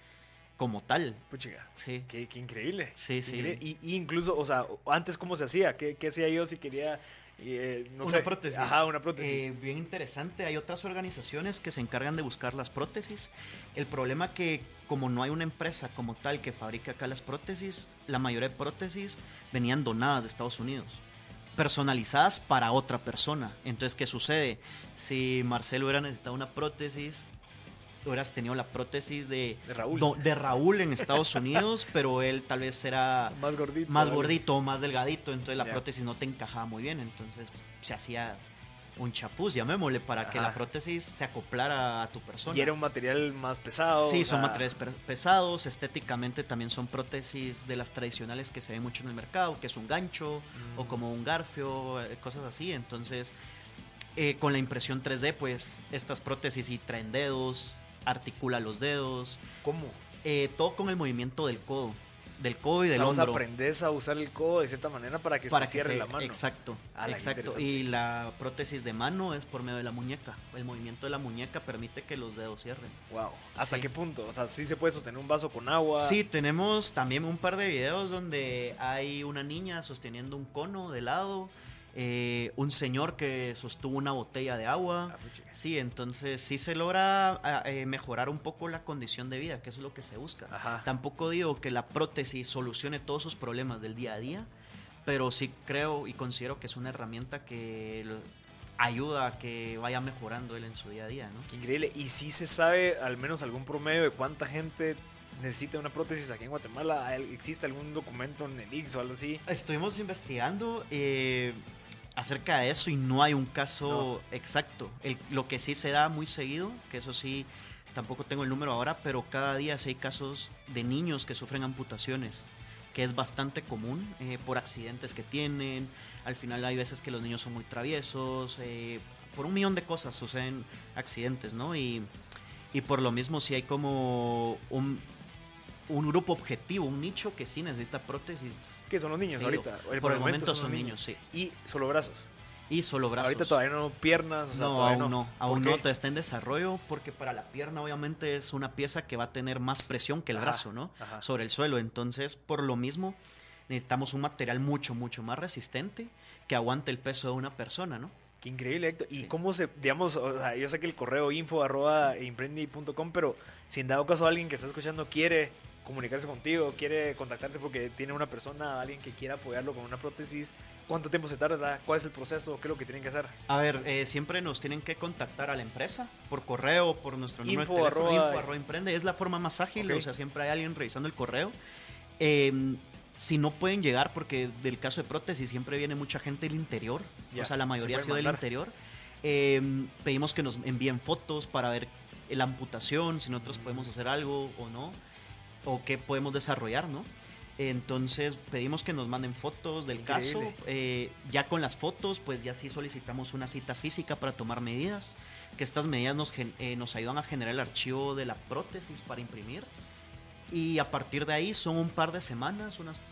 como tal. Puchiga, Sí. qué, qué increíble. Sí, qué sí. increíble. Y, y incluso, o sea, antes, ¿cómo se hacía? ¿Qué, qué hacía yo si quería, eh, no una sé, prótesis. Ajá, una prótesis. Eh, bien interesante. Hay otras organizaciones que se encargan de buscar las prótesis. El problema que como no hay una empresa como tal que fabrique acá las prótesis, la mayoría de prótesis venían donadas de Estados Unidos. Personalizadas para otra persona. Entonces, ¿qué sucede? Si Marcelo hubiera necesitado una prótesis, hubieras tenido la prótesis de, de Raúl. do- de Raúl en Estados Unidos, pero él tal vez era más gordito. más gordito, más delgadito, entonces la prótesis no te encajaba muy bien, entonces se hacía un chapuz, llamémosle, para que la prótesis se acoplara a tu persona. Y era un material más pesado. Sí, son materiales pesados, estéticamente también son prótesis de las tradicionales que se ven mucho en el mercado, que es un gancho o Mm. como un garfio, eh, cosas así, entonces eh, con la impresión 3D, pues estas prótesis y traen dedos, articula los dedos, ¿Cómo? eh, todo con el movimiento del codo, del codo y del sea, vos hombro. aprendes a usar el codo de cierta manera para que para se que cierre se- la mano. Exacto, qué exacto. Y la prótesis de mano es por medio de la muñeca. El movimiento de la muñeca permite que los dedos cierren. Wow. ¿Hasta Sí. qué punto? O sea, sí se puede sostener un vaso con agua. Sí, tenemos también un par de videos donde hay una niña sosteniendo un cono de lado, eh, un señor que sostuvo una botella de Ah, agua. puchiga. Sí, entonces sí se logra ah, eh, mejorar un poco la condición de vida, que eso es lo que se busca. Ajá. Tampoco digo que la prótesis solucione todos sus problemas del día a día, pero sí creo y considero que es una herramienta que lo- ayuda a que vaya mejorando él en su día a día, ¿no? Qué increíble. ¿Y si se sabe al menos algún promedio de cuánta gente necesita una prótesis aquí en Guatemala? ¿Hay- ¿Existe algún documento en el IX o algo así? Estuvimos investigando eh, acerca de eso y no hay un caso exacto. El- lo que sí se da muy seguido, que eso sí, tampoco tengo el número ahora, pero cada día sí hay casos de niños que sufren amputaciones, que es bastante común eh, por accidentes que tienen. Al final hay veces que los niños son muy traviesos, eh, por un millón de cosas suceden accidentes, ¿no? Y, y por lo mismo sí hay como un, un grupo objetivo, un nicho que sí necesita prótesis ¿Qué son los niños Sí, ahorita? por, el momento, son niños, sí. Y solo brazos. Y solo brazos. Ahorita todavía no piernas. O sea, no, aún no, aún ¿Por no, todavía está en desarrollo porque para la pierna obviamente es una pieza que va a tener más presión que el Ajá, brazo, ¿no? ajá. Sobre el suelo, entonces por lo mismo necesitamos un material mucho, mucho más resistente que aguante el peso de una persona, ¿no? Qué increíble, Héctor. ¿Y Sí. cómo se, digamos, o sea, yo sé que el correo info arroba imprendi.com, pero si en dado caso alguien que está escuchando quiere comunicarse contigo, quiere contactarte porque tiene una persona, alguien que quiera apoyarlo con una prótesis, ¿cuánto tiempo se tarda? ¿Cuál es el proceso? ¿Qué es lo que tienen que hacer? A ver, eh, siempre nos tienen que contactar a la empresa por correo, por nuestro número Info de teléfono, arroba- info arroba emprende. Es la forma más ágil, o sea, siempre hay alguien revisando el correo. Eh, si no pueden llegar, porque del caso de prótesis siempre viene mucha gente del interior, o sea, la se mayoría ha sido del interior, eh, pedimos que nos envíen fotos para ver la amputación, si nosotros podemos hacer algo o no, o qué podemos desarrollar, ¿no? Entonces pedimos que nos manden fotos del caso. Eh, ya con las fotos, pues ya sí solicitamos una cita física para tomar medidas. Que estas medidas nos, eh, nos ayudan a generar el archivo de la prótesis para imprimir. Y a partir de ahí son un par de semanas, unas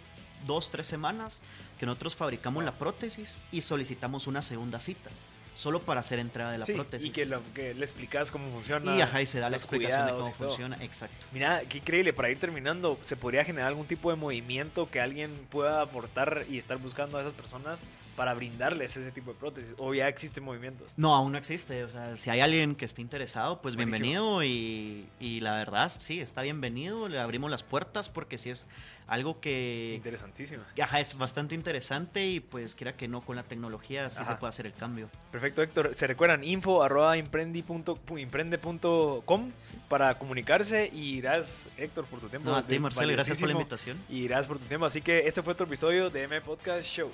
dos, tres semanas, que nosotros fabricamos la prótesis y solicitamos una segunda cita. Solo para hacer entrega de la Sí, prótesis. y que, lo- que le explicas cómo funciona. Y, ajá, y se da la explicación de cómo funciona. Exacto. Mira, qué increíble, para ir terminando, ¿se podría generar algún tipo de movimiento que alguien pueda aportar y estar buscando a esas personas para brindarles ese tipo de prótesis? ¿O ya existen movimientos? No, aún no existe. O sea, si hay alguien que esté interesado, pues Buenísimo. bienvenido. Y, y la verdad, sí, está bienvenido. Le abrimos las puertas porque sí es algo que Interesantísimo. ajá, es bastante interesante y pues quiera que no con la tecnología sí Ajá. se puede hacer el cambio. Perfecto, Héctor. Se recuerdan info arroba imprende.com para comunicarse y gracias, Héctor, por tu tiempo. No, a ti, Marcelo, gracias por la invitación. Y gracias por tu tiempo. Así que este fue otro episodio de M Podcast Show.